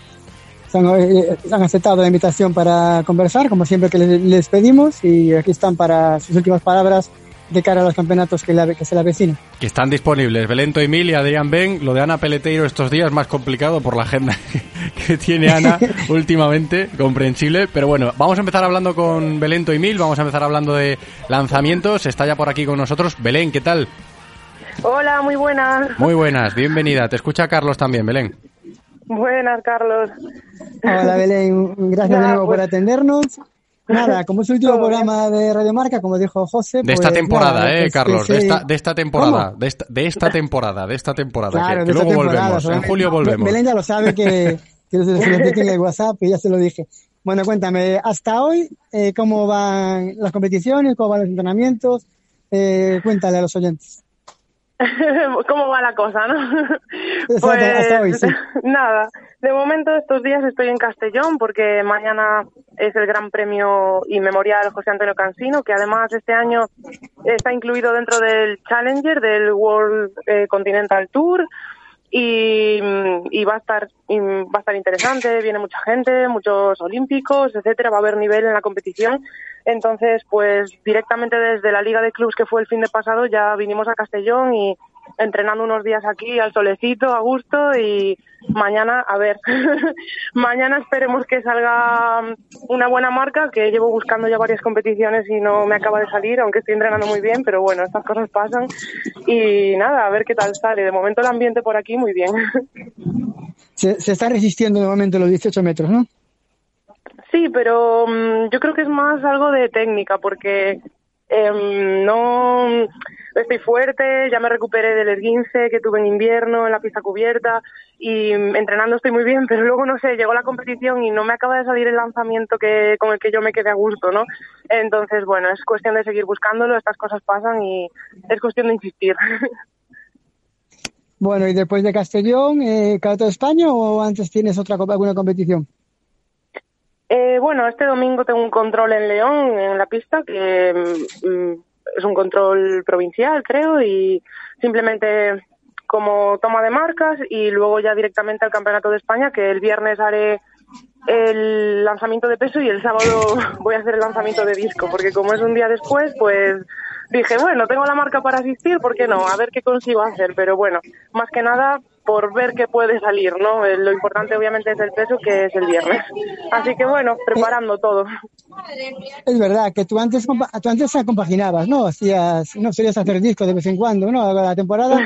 han, eh, han, aceptado la invitación para conversar, como siempre que les, les, pedimos, y aquí están para sus últimas palabras de cara a los campeonatos que, la, que se le avecinan. Que están disponibles. Belento Emil y Adrián Ben. Lo de Ana Peleteiro estos días es más complicado por la agenda que tiene Ana últimamente, comprensible. Pero bueno, vamos a empezar hablando con Belento Emil, vamos a empezar hablando de lanzamientos. Está ya por aquí con nosotros. Belén, ¿qué tal? Hola, muy buenas. Muy buenas, bienvenida. Te escucha Carlos también, Belén. Buenas, Carlos. Hola, Belén. Gracias Nada, de nuevo pues... por atendernos. Nada, como es el último programa de Radio Marca, como dijo José. De pues, esta temporada, nada, eh, pues, Carlos. De esta, de esta temporada. De esta, de esta temporada, de esta temporada. Claro, que, de que esta luego temporada, volvemos. En julio volvemos. Belén ya lo sabe que, que se lo en el WhatsApp y ya se lo dije. Bueno, cuéntame, hasta hoy, eh, ¿cómo van las competiciones? ¿Cómo van los entrenamientos? Eh, cuéntale a los oyentes. ¿Cómo va la cosa, no? Exacto, hasta hoy, sí. nada. De momento, estos días estoy en Castellón porque mañana es el Gran Premio y Memorial José Antonio Cansino, que además este año está incluido dentro del Challenger del World eh, Continental Tour y, y va a estar va a estar interesante, viene mucha gente, muchos olímpicos, etcétera, va a haber nivel en la competición. Entonces, pues directamente desde la Liga de Clubs que fue el fin de pasado ya vinimos a Castellón y entrenando unos días aquí al solecito, a gusto y mañana, a ver, mañana esperemos que salga una buena marca que llevo buscando ya varias competiciones y no me acaba de salir, aunque estoy entrenando muy bien, pero bueno, estas cosas pasan y nada, a ver qué tal sale. De momento el ambiente por aquí muy bien. Se, se está resistiendo de momento los 18 metros, ¿no? Sí, pero um, yo creo que es más algo de técnica, porque eh, no estoy fuerte, ya me recuperé del esguince que tuve en invierno en la pista cubierta y um, entrenando estoy muy bien, pero luego no sé, llegó la competición y no me acaba de salir el lanzamiento que con el que yo me quedé a gusto, ¿no? Entonces, bueno, es cuestión de seguir buscándolo, estas cosas pasan y es cuestión de insistir. Bueno, y después de Castellón, eh, ¿Campeonato de España o antes tienes otra alguna competición? Eh, bueno, este domingo tengo un control en León, en la pista, que mm, es un control provincial, creo, y simplemente como toma de marcas y luego ya directamente al Campeonato de España, que el viernes haré el lanzamiento de peso y el sábado voy a hacer el lanzamiento de disco, porque como es un día después, pues dije, bueno, tengo la marca para asistir, ¿por qué no? A ver qué consigo hacer, pero bueno, más que nada por ver qué puede salir, ¿no? Eh, Lo importante obviamente es el peso que es el viernes. Así que bueno, preparando todo. Es verdad que tú antes, tú antes compaginabas, ¿no? Hacías, no solías hacer discos de vez en cuando, ¿no? La temporada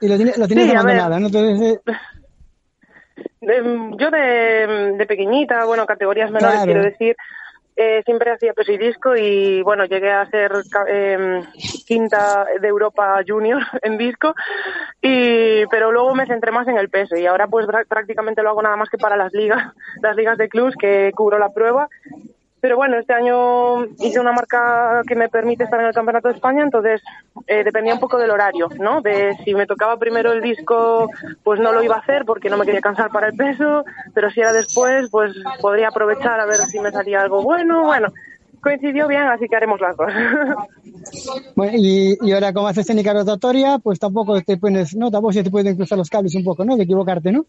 y lo, lo tienes Sí, ¿no? Entonces, eh, De- yo de, de pequeñita, bueno, categorías menores, Claro. quiero decir, eh, siempre hacía peso y disco y bueno, llegué a ser em, quinta de Europa Junior en disco, y pero luego me centré más en el peso y ahora pues prá- prácticamente lo hago nada más que para las ligas, las ligas de clubs que cubro la prueba. Pero bueno, este año hice una marca que me permite estar en el Campeonato de España, entonces eh, dependía un poco del horario, ¿no? De si me tocaba primero el disco, pues no lo iba a hacer porque no me quería cansar para el peso, pero si era después, pues podría aprovechar a ver si me salía algo bueno. Bueno, coincidió bien, así que haremos las dos. bueno, y, y ahora como haces técnica rotatoria, pues tampoco te pones, no, tampoco se te pueden cruzar los cables un poco, ¿no? De equivocarte, ¿no?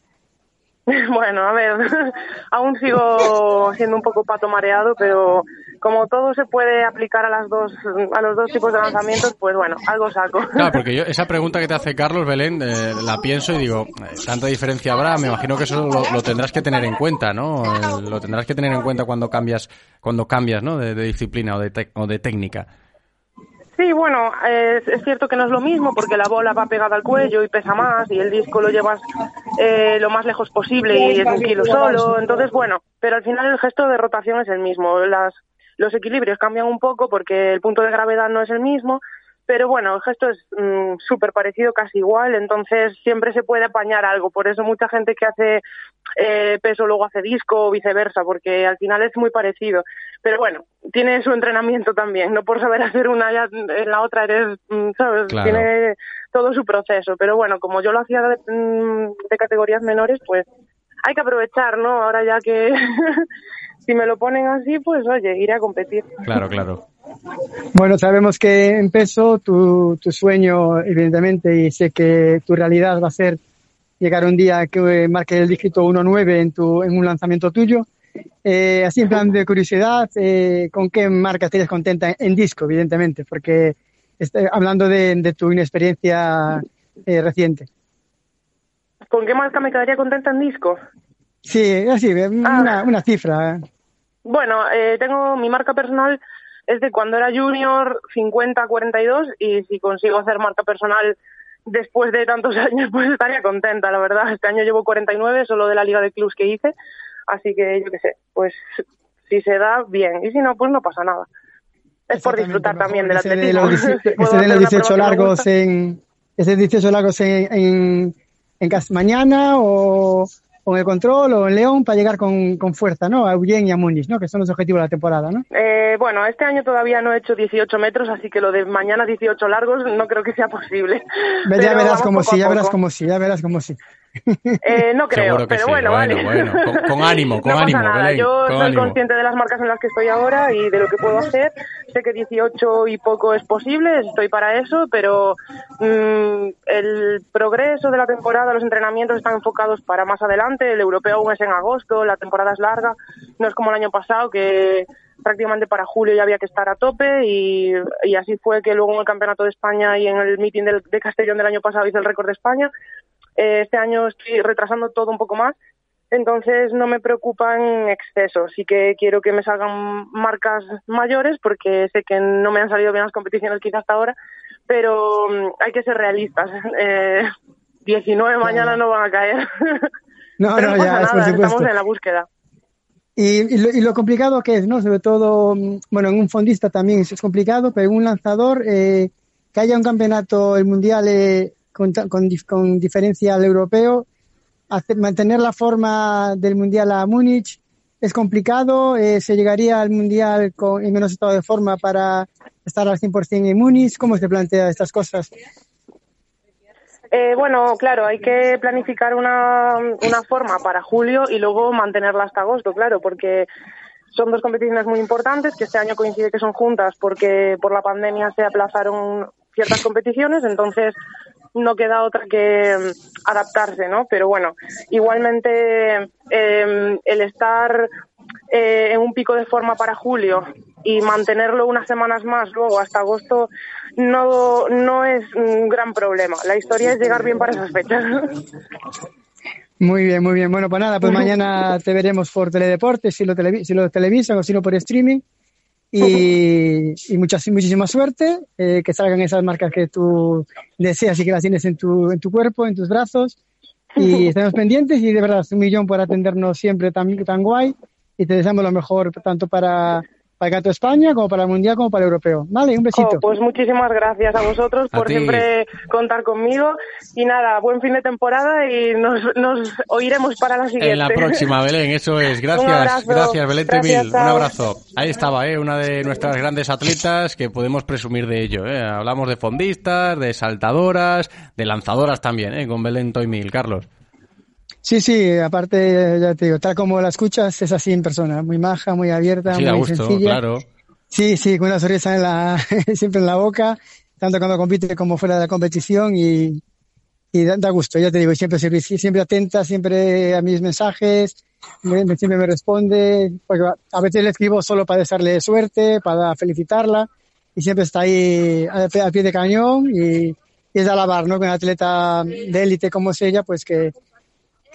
Bueno, a ver, aún sigo siendo un poco pato mareado, pero como todo se puede aplicar a las dos, a los dos tipos de lanzamientos, pues bueno, algo saco. Claro, porque yo esa pregunta que te hace Carlos Belén eh, la pienso y digo, eh, tanta diferencia habrá, me imagino que eso lo, lo tendrás que tener en cuenta, ¿no? Eh, lo tendrás que tener en cuenta cuando cambias, cuando cambias, ¿no? De, de disciplina o de, o de técnica. Sí, bueno, es, es cierto que no es lo mismo porque la bola va pegada al cuello y pesa más y el disco lo llevas eh, lo más lejos posible y es un kilo solo. Entonces, bueno, pero al final el gesto de rotación es el mismo. Las, los equilibrios cambian un poco porque el punto de gravedad no es el mismo, pero bueno, el gesto es mm, súper parecido, casi igual, entonces siempre se puede apañar algo. Por eso mucha gente que hace eh, peso luego hace disco o viceversa, porque al final es muy parecido. Pero bueno, tiene su entrenamiento también, no por saber hacer una ya en la otra eres, mm, ¿sabes? Claro. Tiene todo su proceso. Pero bueno, como yo lo hacía de, mm, de categorías menores, pues hay que aprovechar, ¿no? Ahora ya que si me lo ponen así, pues oye, iré a competir. Claro, claro. Bueno, sabemos que en peso tu, tu sueño, evidentemente, y sé que tu realidad va a ser llegar un día que eh, marque el dígito 1.9 en, tu, en un lanzamiento tuyo. Eh, así en plan de curiosidad, eh, ¿con qué marca estarías contenta en, disco, evidentemente? Porque este, hablando de, de tu inexperiencia eh, reciente. ¿Con qué marca me quedaría contenta en disco? Sí, así, una, una cifra. Bueno, eh, tengo mi marca personal es de cuando era junior 50-42 y si consigo hacer marca personal después de tantos años pues estaría contenta, la verdad. Este año llevo 49 solo de la liga de clubs que hice, así que yo qué sé, pues si se da, bien, y si no, pues no pasa nada. Es por disfrutar también del de los, Si 18 puedo ese de los una 18 prueba que me largos en ese 18 largos en, en, en mañana o, o en el control o en León para llegar con, con fuerza, ¿no? A Eugene y a Múnich, ¿no? Que son los objetivos de la temporada, ¿no? Eh, bueno, este año todavía no he hecho 18 metros, así que lo de mañana 18 largos no creo que sea posible. Ya verás como sí, ya verás como sí, ya verás como sí. Eh, no creo, que pero sí. bueno, Bueno, vale. bueno. Con- con ánimo, con no ánimo, Pasa nada. Belén, Yo con soy ánimo. consciente de las marcas en las que estoy ahora y de lo que puedo hacer. Sé que 18 y poco es posible, estoy para eso, pero mm, el progreso de la temporada, los entrenamientos están enfocados para más adelante. El europeo aún es en agosto, la temporada es larga, no es como el año pasado que prácticamente para julio ya había que estar a tope y, y así fue que luego en el Campeonato de España y en el meeting del- de Castellón del año pasado hice el récord de España. Eh, este año estoy retrasando todo un poco más, entonces no me preocupa en exceso. Sí que quiero que me salgan marcas mayores porque sé que no me han salido bien las competiciones quizás hasta ahora, pero mm, hay que ser realistas. Eh, 19 mañana no van a caer. No, pero no, no ya, pasa por nada, estamos en la búsqueda. Y, y, lo, y lo complicado que es, ¿no? Sobre todo, mm, bueno, en un fondista también es complicado, pero en un lanzador, eh, que haya un campeonato, el mundial, eh, con, con, con diferencia al europeo, mantener la forma del mundial a Múnich es complicado, eh, se llegaría al mundial con, en menos estado de forma para estar al 100% en Múnich, ¿cómo se plantea estas cosas? Eh, bueno, claro, hay que planificar una, una forma para julio y luego mantenerla hasta agosto, claro, porque son dos competiciones muy importantes que este año coincide que son juntas porque por la pandemia se aplazaron ciertas competiciones, entonces no queda otra que mm, adaptarse, ¿no? Pero bueno, igualmente eh, el estar eh, en un pico de forma para julio y mantenerlo unas semanas más luego hasta agosto no, no es un gran problema. La historia es llegar bien para esas fechas. Muy bien, muy bien. Bueno, pues nada, pues mañana te veremos por Teledeportes, si lo, televi si lo televisan o si no por streaming. Y, y muchas, muchísima suerte, eh, que salgan esas marcas que tú deseas y que las tienes en tu, en tu cuerpo, en tus brazos. Y estamos pendientes y de verdad, un millón por atendernos siempre tan, tan guay. Y te deseamos lo mejor tanto para para Gato España, como para el Mundial, como para el Europeo. Vale, un besito. Oh, pues muchísimas gracias a vosotros por siempre contar conmigo. Y nada, buen fin de temporada y nos, nos oiremos para la siguiente. En la próxima, Belén, eso es. Gracias, gracias, Belén Temil. Un abrazo. Ahí estaba, ¿eh? una de nuestras grandes atletas que podemos presumir de ello. ¿eh? Hablamos de fondistas, de saltadoras, de lanzadoras también, ¿eh? con Belén Toimil. Carlos. Sí, sí, aparte, ya te digo, tal como la escuchas, es así en persona, muy maja, muy abierta, muy gusto, sencilla. claro. Sí, sí, con una sonrisa en la, siempre en la boca, tanto cuando compite como fuera de la competición y, y da, da, gusto, ya te digo, siempre, siempre atenta, siempre a mis mensajes, me, siempre me responde, porque a veces le escribo solo para desearle suerte, para felicitarla, y siempre está ahí al, pie de cañón y, y es de alabar, ¿no? Con una atleta de élite como es ella, pues que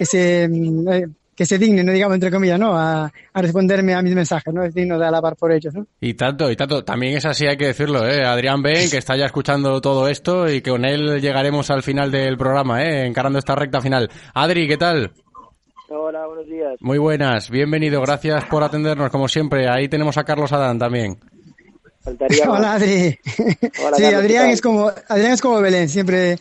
que se, eh, que se digne, no digamos entre comillas, ¿no? A, a, responderme a mis mensajes, ¿no? Es digno de alabar por ellos, ¿no? Y tanto, y tanto. También es así, hay que decirlo, ¿eh? Adrián Ben, que está ya escuchando todo esto y que con él llegaremos al final del programa, ¿eh? Encarando esta recta final. Adri, ¿qué tal? Hola, buenos días. Muy buenas, bienvenido, gracias por atendernos como siempre. Ahí tenemos a Carlos Adán también. Faltaría Hola, Adri. Hola, sí, Carlos, Adrián ¿qué es como Adrián es como Belén, siempre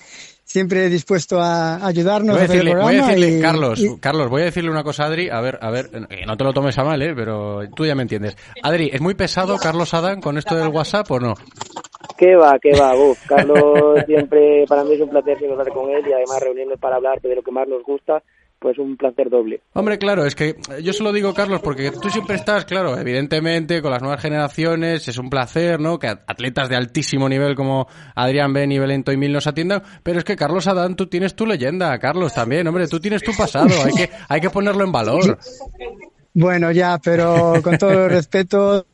siempre dispuesto a ayudarnos voy a decirle, a voy a decirle y, Carlos, y... Carlos, voy a decirle una cosa a Adri, a ver, a ver, que no te lo tomes a mal, ¿eh? pero tú ya me entiendes. Adri, ¿es muy pesado Carlos Adán con esto del WhatsApp o no? ¿Qué va, qué va? Uf, Carlos siempre, para mí es un placer siempre hablar con él y además reunirnos para hablar de lo que más nos gusta pues un placer doble. Hombre, claro, es que yo se lo digo, Carlos, porque tú siempre estás, claro, evidentemente con las nuevas generaciones, es un placer, ¿no? Que atletas de altísimo nivel como Adrián Ben y Belén Mil nos atiendan, pero es que Carlos Adán, tú tienes tu leyenda, Carlos también, hombre, tú tienes tu pasado, hay que, hay que ponerlo en valor. Bueno, ya, pero con todo el respeto,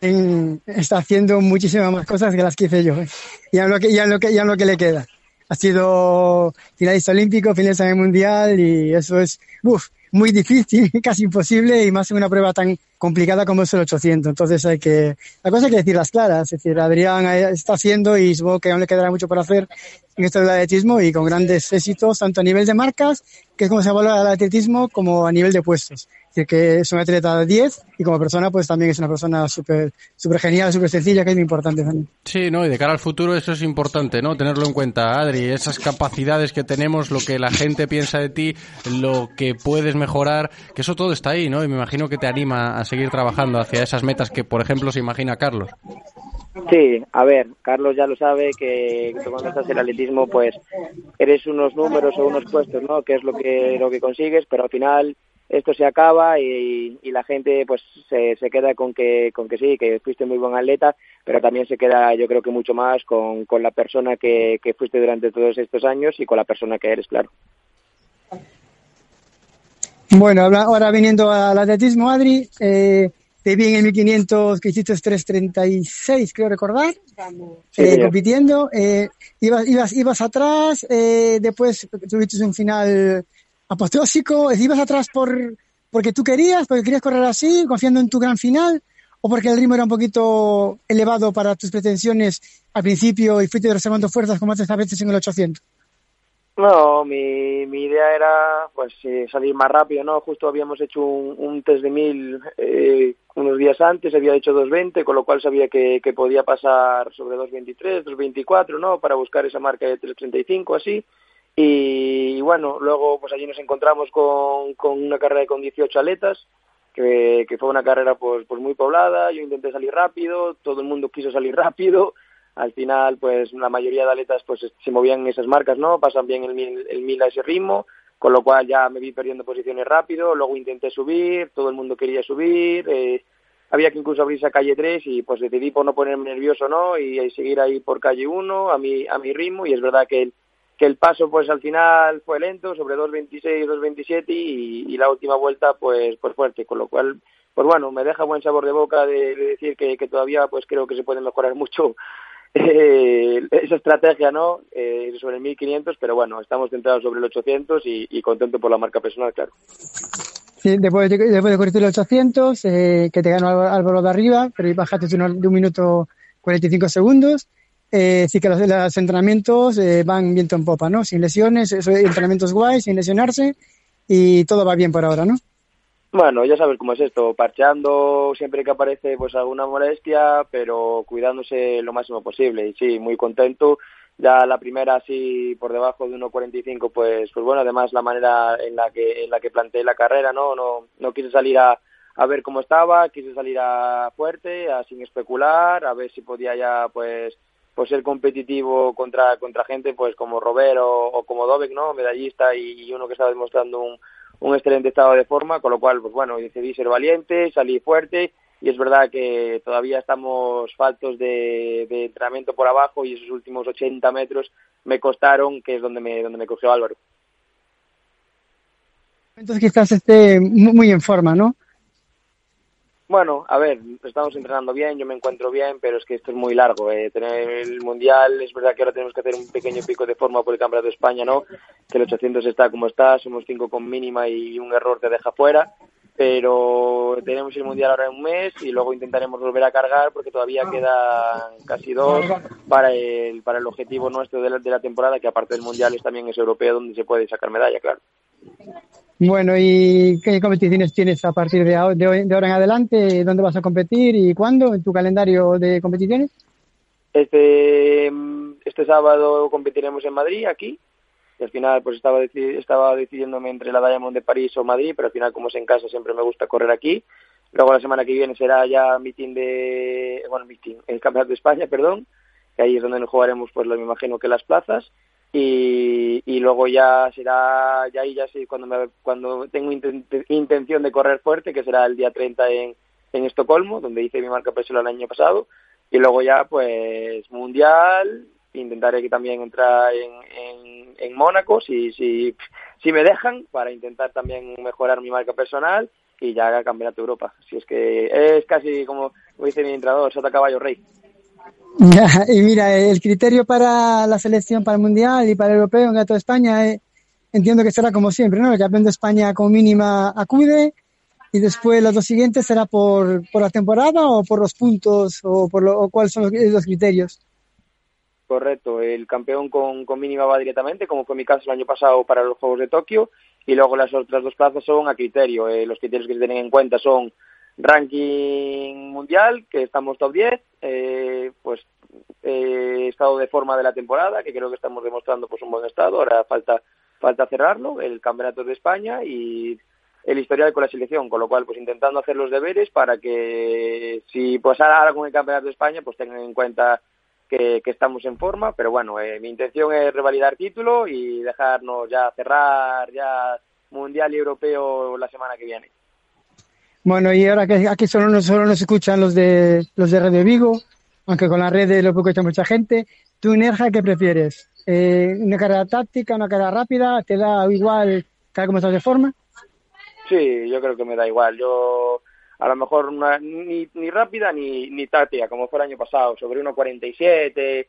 está haciendo muchísimas más cosas que las que hice yo, ¿eh? y a lo que, y a lo que, y a lo que le queda ha sido finalista olímpico, finalista mundial y eso es muy difícil, casi imposible y más en una prueba tan complicada como es el 800. Entonces hay que, la cosa hay que decirlas claras. Es decir, Adrián está haciendo y supongo que aún le quedará mucho por hacer en esto del atletismo y con grandes éxitos, tanto a nivel de marcas, que es como se valora el atletismo, como a nivel de puestos. Es decir, que es un atleta de 10 y como persona, pues también es una persona súper super genial, súper sencilla, que es muy importante también. Sí, no, y de cara al futuro eso es importante, ¿no? Tenerlo en cuenta, Adri, esas capacidades que tenemos, lo que la gente piensa de ti, lo que puedes mejorar, que eso todo está ahí, ¿no? Y me imagino que te anima a seguir trabajando hacia esas metas que, por ejemplo, se imagina Carlos. Sí, a ver, Carlos ya lo sabe que, que cuando estás en el atletismo, pues eres unos números o unos puestos, ¿no? Que es lo que lo que consigues, pero al final esto se acaba y, y la gente pues se, se, queda con que con que sí, que fuiste muy buen atleta, pero también se queda yo creo que mucho más con, con la persona que, que fuiste durante todos estos años y con la persona que eres, claro. Bueno, ahora viniendo al atletismo, Adri, eh, te vi en el 1500 que hiciste 336, creo recordar, sí, eh, compitiendo. Eh, ibas, ibas, ibas atrás, eh, después tuviste un final apostósico, ibas atrás por porque tú querías, porque querías correr así, confiando en tu gran final, o porque el ritmo era un poquito elevado para tus pretensiones al principio y fuiste reservando fuerzas como haces a veces en el 800. No, mi, mi idea era pues salir más rápido, ¿no? Justo habíamos hecho un, un test de mil eh, unos días antes, había hecho 2.20, con lo cual sabía que, que podía pasar sobre 2.23, 2.24, ¿no? Para buscar esa marca de 3.35, así. Y, bueno, luego pues allí nos encontramos con, con una carrera con 18 aletas, que, fue una carrera pues, pues muy poblada, yo intenté salir rápido, todo el mundo quiso salir rápido, al final pues la mayoría de atletas pues se movían en esas marcas, ¿no? Pasan bien el mil, el mil a ese ritmo, con lo cual ya me vi perdiendo posiciones rápido, luego intenté subir, todo el mundo quería subir, eh, había que incluso abrirse a calle 3 y pues decidí por no ponerme nervioso, ¿no? Y, y seguir ahí por calle 1 a mi, a mi ritmo y es verdad que el, que el paso pues al final fue lento, sobre 2.26, 2.27 y, y la última vuelta pues, pues fuerte, con lo cual pues bueno, me deja buen sabor de boca de, decir que, que, todavía pues creo que se puede mejorar mucho eh, esa estrategia, ¿no? Eh, sobre el 1500, pero bueno, estamos centrados sobre el 800 y, y contento por la marca personal, claro. Sí, después, de, después de corregir el 800, eh, que te ganó Álvaro de arriba, pero bajaste de un, de un minuto 45 segundos. Eh, sí que los, entrenamientos eh, van viento en popa, ¿no? Sin lesiones, entrenamientos guays, sin lesionarse y todo va bien por ahora, ¿no? Bueno, ya sabes cómo es esto, parcheando siempre que aparece pues alguna molestia, pero cuidándose lo máximo posible. Y sí, muy contento. Ya la primera así por debajo de 1.45, pues pues bueno, además la manera en la que en la que planteé la carrera, no no no quise salir a, a ver cómo estaba, quise salir a fuerte, a sin especular, a ver si podía ya pues pues ser competitivo contra contra gente pues como Robert o, como Dobek, ¿no? Medallista y, uno que estaba demostrando un un excelente estado de forma, con lo cual, pues bueno, decidí ser valiente, salí fuerte y es verdad que todavía estamos faltos de, de entrenamiento por abajo y esos últimos 80 metros me costaron, que es donde me, donde me cogió Álvaro. Entonces quizás esté muy en forma, ¿no? Bueno, a ver, estamos entrenando bien, yo me encuentro bien, pero es que esto es muy largo. Eh. Tener el Mundial, es verdad que ahora tenemos que hacer un pequeño pico de forma por el Campeonato de España, ¿no? Que el 800 está como está, somos cinco con mínima y un error te deja fuera. Pero tenemos el Mundial ahora en un mes y luego intentaremos volver a cargar porque todavía quedan casi dos para el, para el objetivo nuestro de la, de la temporada, que aparte del Mundial es también es europeo donde se puede sacar medalla, claro. Bueno, ¿y qué competiciones tienes a partir de ahora, en adelante? ¿Dónde vas a competir y cuándo en tu calendario de competiciones? Este, este sábado competiremos en Madrid, aquí. Y al final, pues estaba, estaba decidiéndome entre la Diamond de París o Madrid, pero al final, como es en casa, siempre me gusta correr aquí. Luego la semana que viene será ya meeting de, bueno, meeting, el Campeonato de España, perdón, que ahí es donde nos jugaremos, pues lo me imagino que las plazas y, y luego ya será ya ahí ya sí cuando me, cuando tengo intención de correr fuerte que será el día 30 en, en Estocolmo donde hice mi marca personal el año pasado y luego ya pues mundial intentaré que también entrar en, en, en Mónaco si, si, si me dejan para intentar también mejorar mi marca personal y ya haga campeonato de Europa. Si es que es casi como dice mi entrenador Sota Caballo Rey y mira, el criterio para la selección para el Mundial y para el Europeo en Gato de España eh, entiendo que será como siempre, ¿no? El campeón de España como mínima acude y después los dos siguientes será por, por la temporada o por los puntos o por lo, cuáles son los, los, criterios. Correcto, el campeón con, con mínima va directamente, como fue mi caso el año pasado para los Juegos de Tokio, y luego las otras dos plazas son a criterio. Eh, los criterios que se tienen en cuenta son ranking mundial, que estamos top 10, eh, pues eh, estado de forma de la temporada, que creo que estamos demostrando pues un buen estado, ahora falta falta cerrarlo, el campeonato de España y el historial con la selección, con lo cual pues intentando hacer los deberes para que si pasara algo el campeonato de España pues tengan en cuenta que, que estamos en forma, pero bueno, eh, mi intención es revalidar título y dejarnos ya cerrar ya mundial y europeo la semana que viene. Bueno, y ahora que aquí solo solo nos escuchan los de los de Radio Vigo, aunque con la red lo puede escuchar mucha gente, ¿tú, Nerja, qué prefieres? Eh, ¿Una carrera táctica, una carrera rápida? ¿Te da igual tal como estás de forma? Sí, yo creo que me da igual. Yo a lo mejor ni, ni rápida ni, ni táctica, como fue el año pasado, sobre 1.47.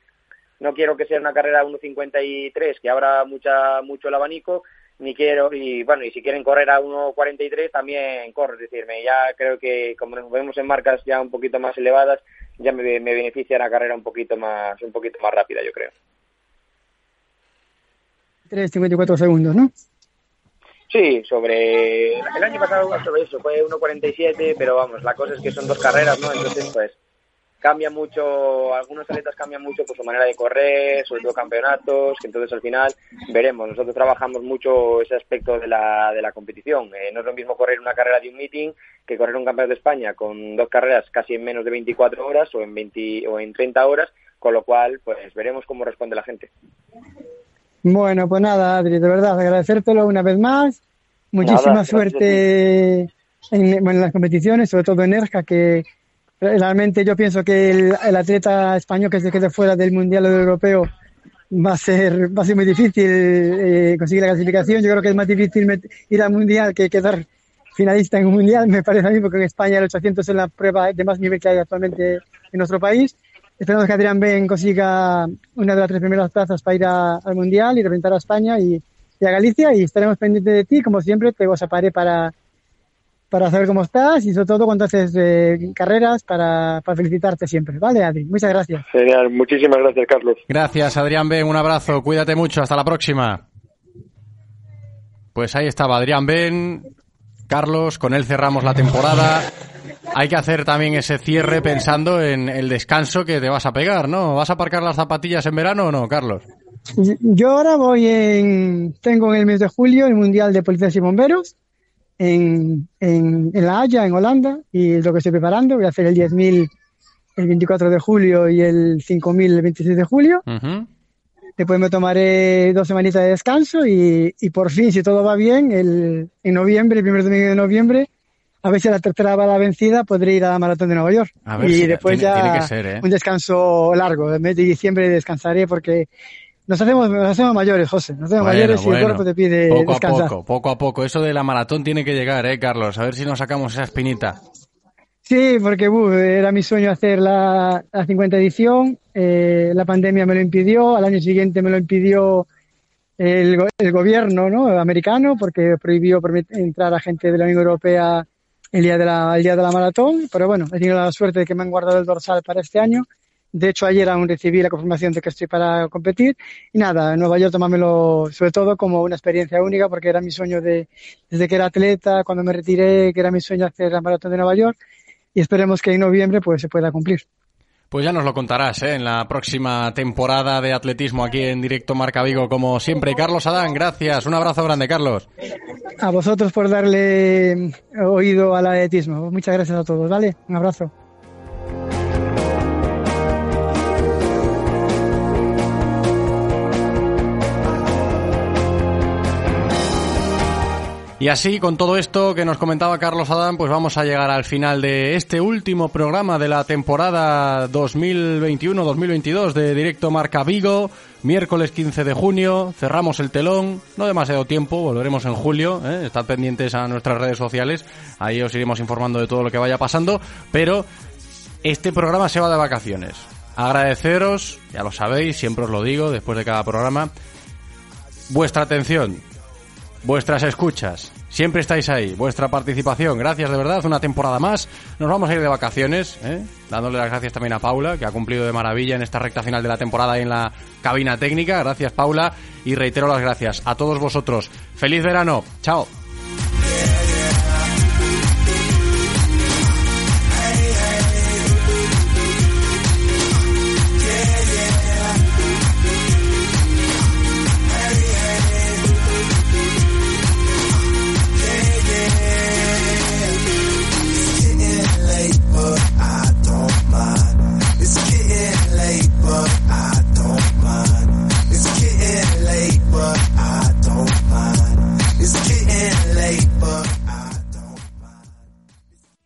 No quiero que sea una carrera 1.53, que abra mucha, mucho el abanico, ni quiero, y bueno, y si quieren correr a 1.43 también corro, es decirme, ya creo que como nos vemos en marcas ya un poquito más elevadas, ya me, me beneficia la carrera un poquito más, un poquito más rápida, yo creo. 3.54 segundos, ¿no? Sí, sobre el año pasado sobre eso fue 1.47, pero vamos, la cosa es que son dos carreras, ¿no? Entonces, pues cambia mucho, algunos atletas cambian mucho por su manera de correr, sobre todo campeonatos, que entonces al final veremos. Nosotros trabajamos mucho ese aspecto de la, de la competición. Eh, no es lo mismo correr una carrera de un meeting que correr un campeonato de España con dos carreras casi en menos de 24 horas o en 20 o en 30 horas, con lo cual pues veremos cómo responde la gente. Bueno, pues nada, Adri, de verdad, agradecértelo una vez más. Muchísima nada, suerte en, en las competiciones, sobre todo en ERJA, que realmente yo pienso que el, el, atleta español que se quede fuera del mundial o del europeo va a ser va a ser muy difícil eh, conseguir la clasificación yo creo que es más difícil ir al mundial que quedar finalista en un mundial, me parece a mí, porque en España el 800 es la prueba de más nivel que hay actualmente en nuestro país. Esperamos que Adrián Ben consiga una de las tres primeras plazas para ir al mundial y representar a España y, a Galicia y estaremos pendientes de ti, como siempre, te WhatsApparé para, para saber cómo estás y sobre todo cuando haces eh, carreras para, para, felicitarte siempre. Vale, Adri, muchas gracias. Genial, muchísimas gracias, Carlos. Gracias, Adrián Ben, un abrazo, cuídate mucho, hasta la próxima. Pues ahí estaba Adrián Ben, Carlos, con él cerramos la temporada. Hay que hacer también ese cierre pensando en el descanso que te vas a pegar, ¿no? ¿Vas a aparcar las zapatillas en verano o no, Carlos? Yo ahora voy en. Tengo en el mes de julio el Mundial de Policías y Bomberos en, en, La Haya, en Holanda, y lo que estoy preparando. Voy a hacer el 10.000 el 24 de julio y el 5.000 el 26 de julio. Después me tomaré dos semanitas de descanso y, y, por fin, si todo va bien, el, en noviembre, el primer domingo de noviembre, a ver si la tercera va la vencida, podré ir a la maratón de Nueva York. y después ya ¿eh? un descanso largo. El mes de diciembre descansaré porque nos hacemos, nos hacemos mayores, José. Nos hacemos mayores y el cuerpo te pide poco descansar. a poco, poco a poco. Eso de la maratón tiene que llegar, ¿eh, Carlos? A ver si nos sacamos esa espinita. Sí, porque era mi sueño hacer la, la 50 edición. Eh, la pandemia me lo impidió. Al año siguiente me lo impidió el, el gobierno ¿no? americano porque prohibió entrar a gente de la Unión Europea el día de la, el día de la maratón, pero bueno, he tenido la suerte de que me han guardado el dorsal para este año. De hecho, ayer aún recibí la confirmación de que estoy para competir. Y nada, en Nueva York tomármelo sobre todo como una experiencia única, porque era mi sueño de, desde que era atleta, cuando me retiré, que era mi sueño hacer la maratón de Nueva York. Y esperemos que en noviembre pues se pueda cumplir. Pues ya nos lo contarás ¿eh? en la próxima temporada de atletismo aquí en Directo Marca Vigo, como siempre. Carlos Adán, gracias. Un abrazo grande, Carlos. A vosotros por darle oído al atletismo. Muchas gracias a todos, ¿vale? Un abrazo. Y así, con todo esto que nos comentaba Carlos Adán, pues vamos a llegar al final de este último programa de la temporada 2021-2022 de Directo Marca Vigo. Miércoles 15 de junio, cerramos el telón, no demasiado tiempo, volveremos en julio, ¿eh? estad pendientes a nuestras redes sociales, ahí os iremos informando de todo lo que vaya pasando, pero este programa se va de vacaciones. Agradeceros, ya lo sabéis, siempre os lo digo después de cada programa, vuestra atención, vuestras escuchas. Siempre estáis ahí, vuestra participación. Gracias de verdad, una temporada más. Nos vamos a ir de vacaciones, ¿eh? dándole las gracias también a Paula, que ha cumplido de maravilla en esta recta final de la temporada y en la cabina técnica. Gracias, Paula. Y reitero las gracias a todos vosotros. Feliz verano. Chao.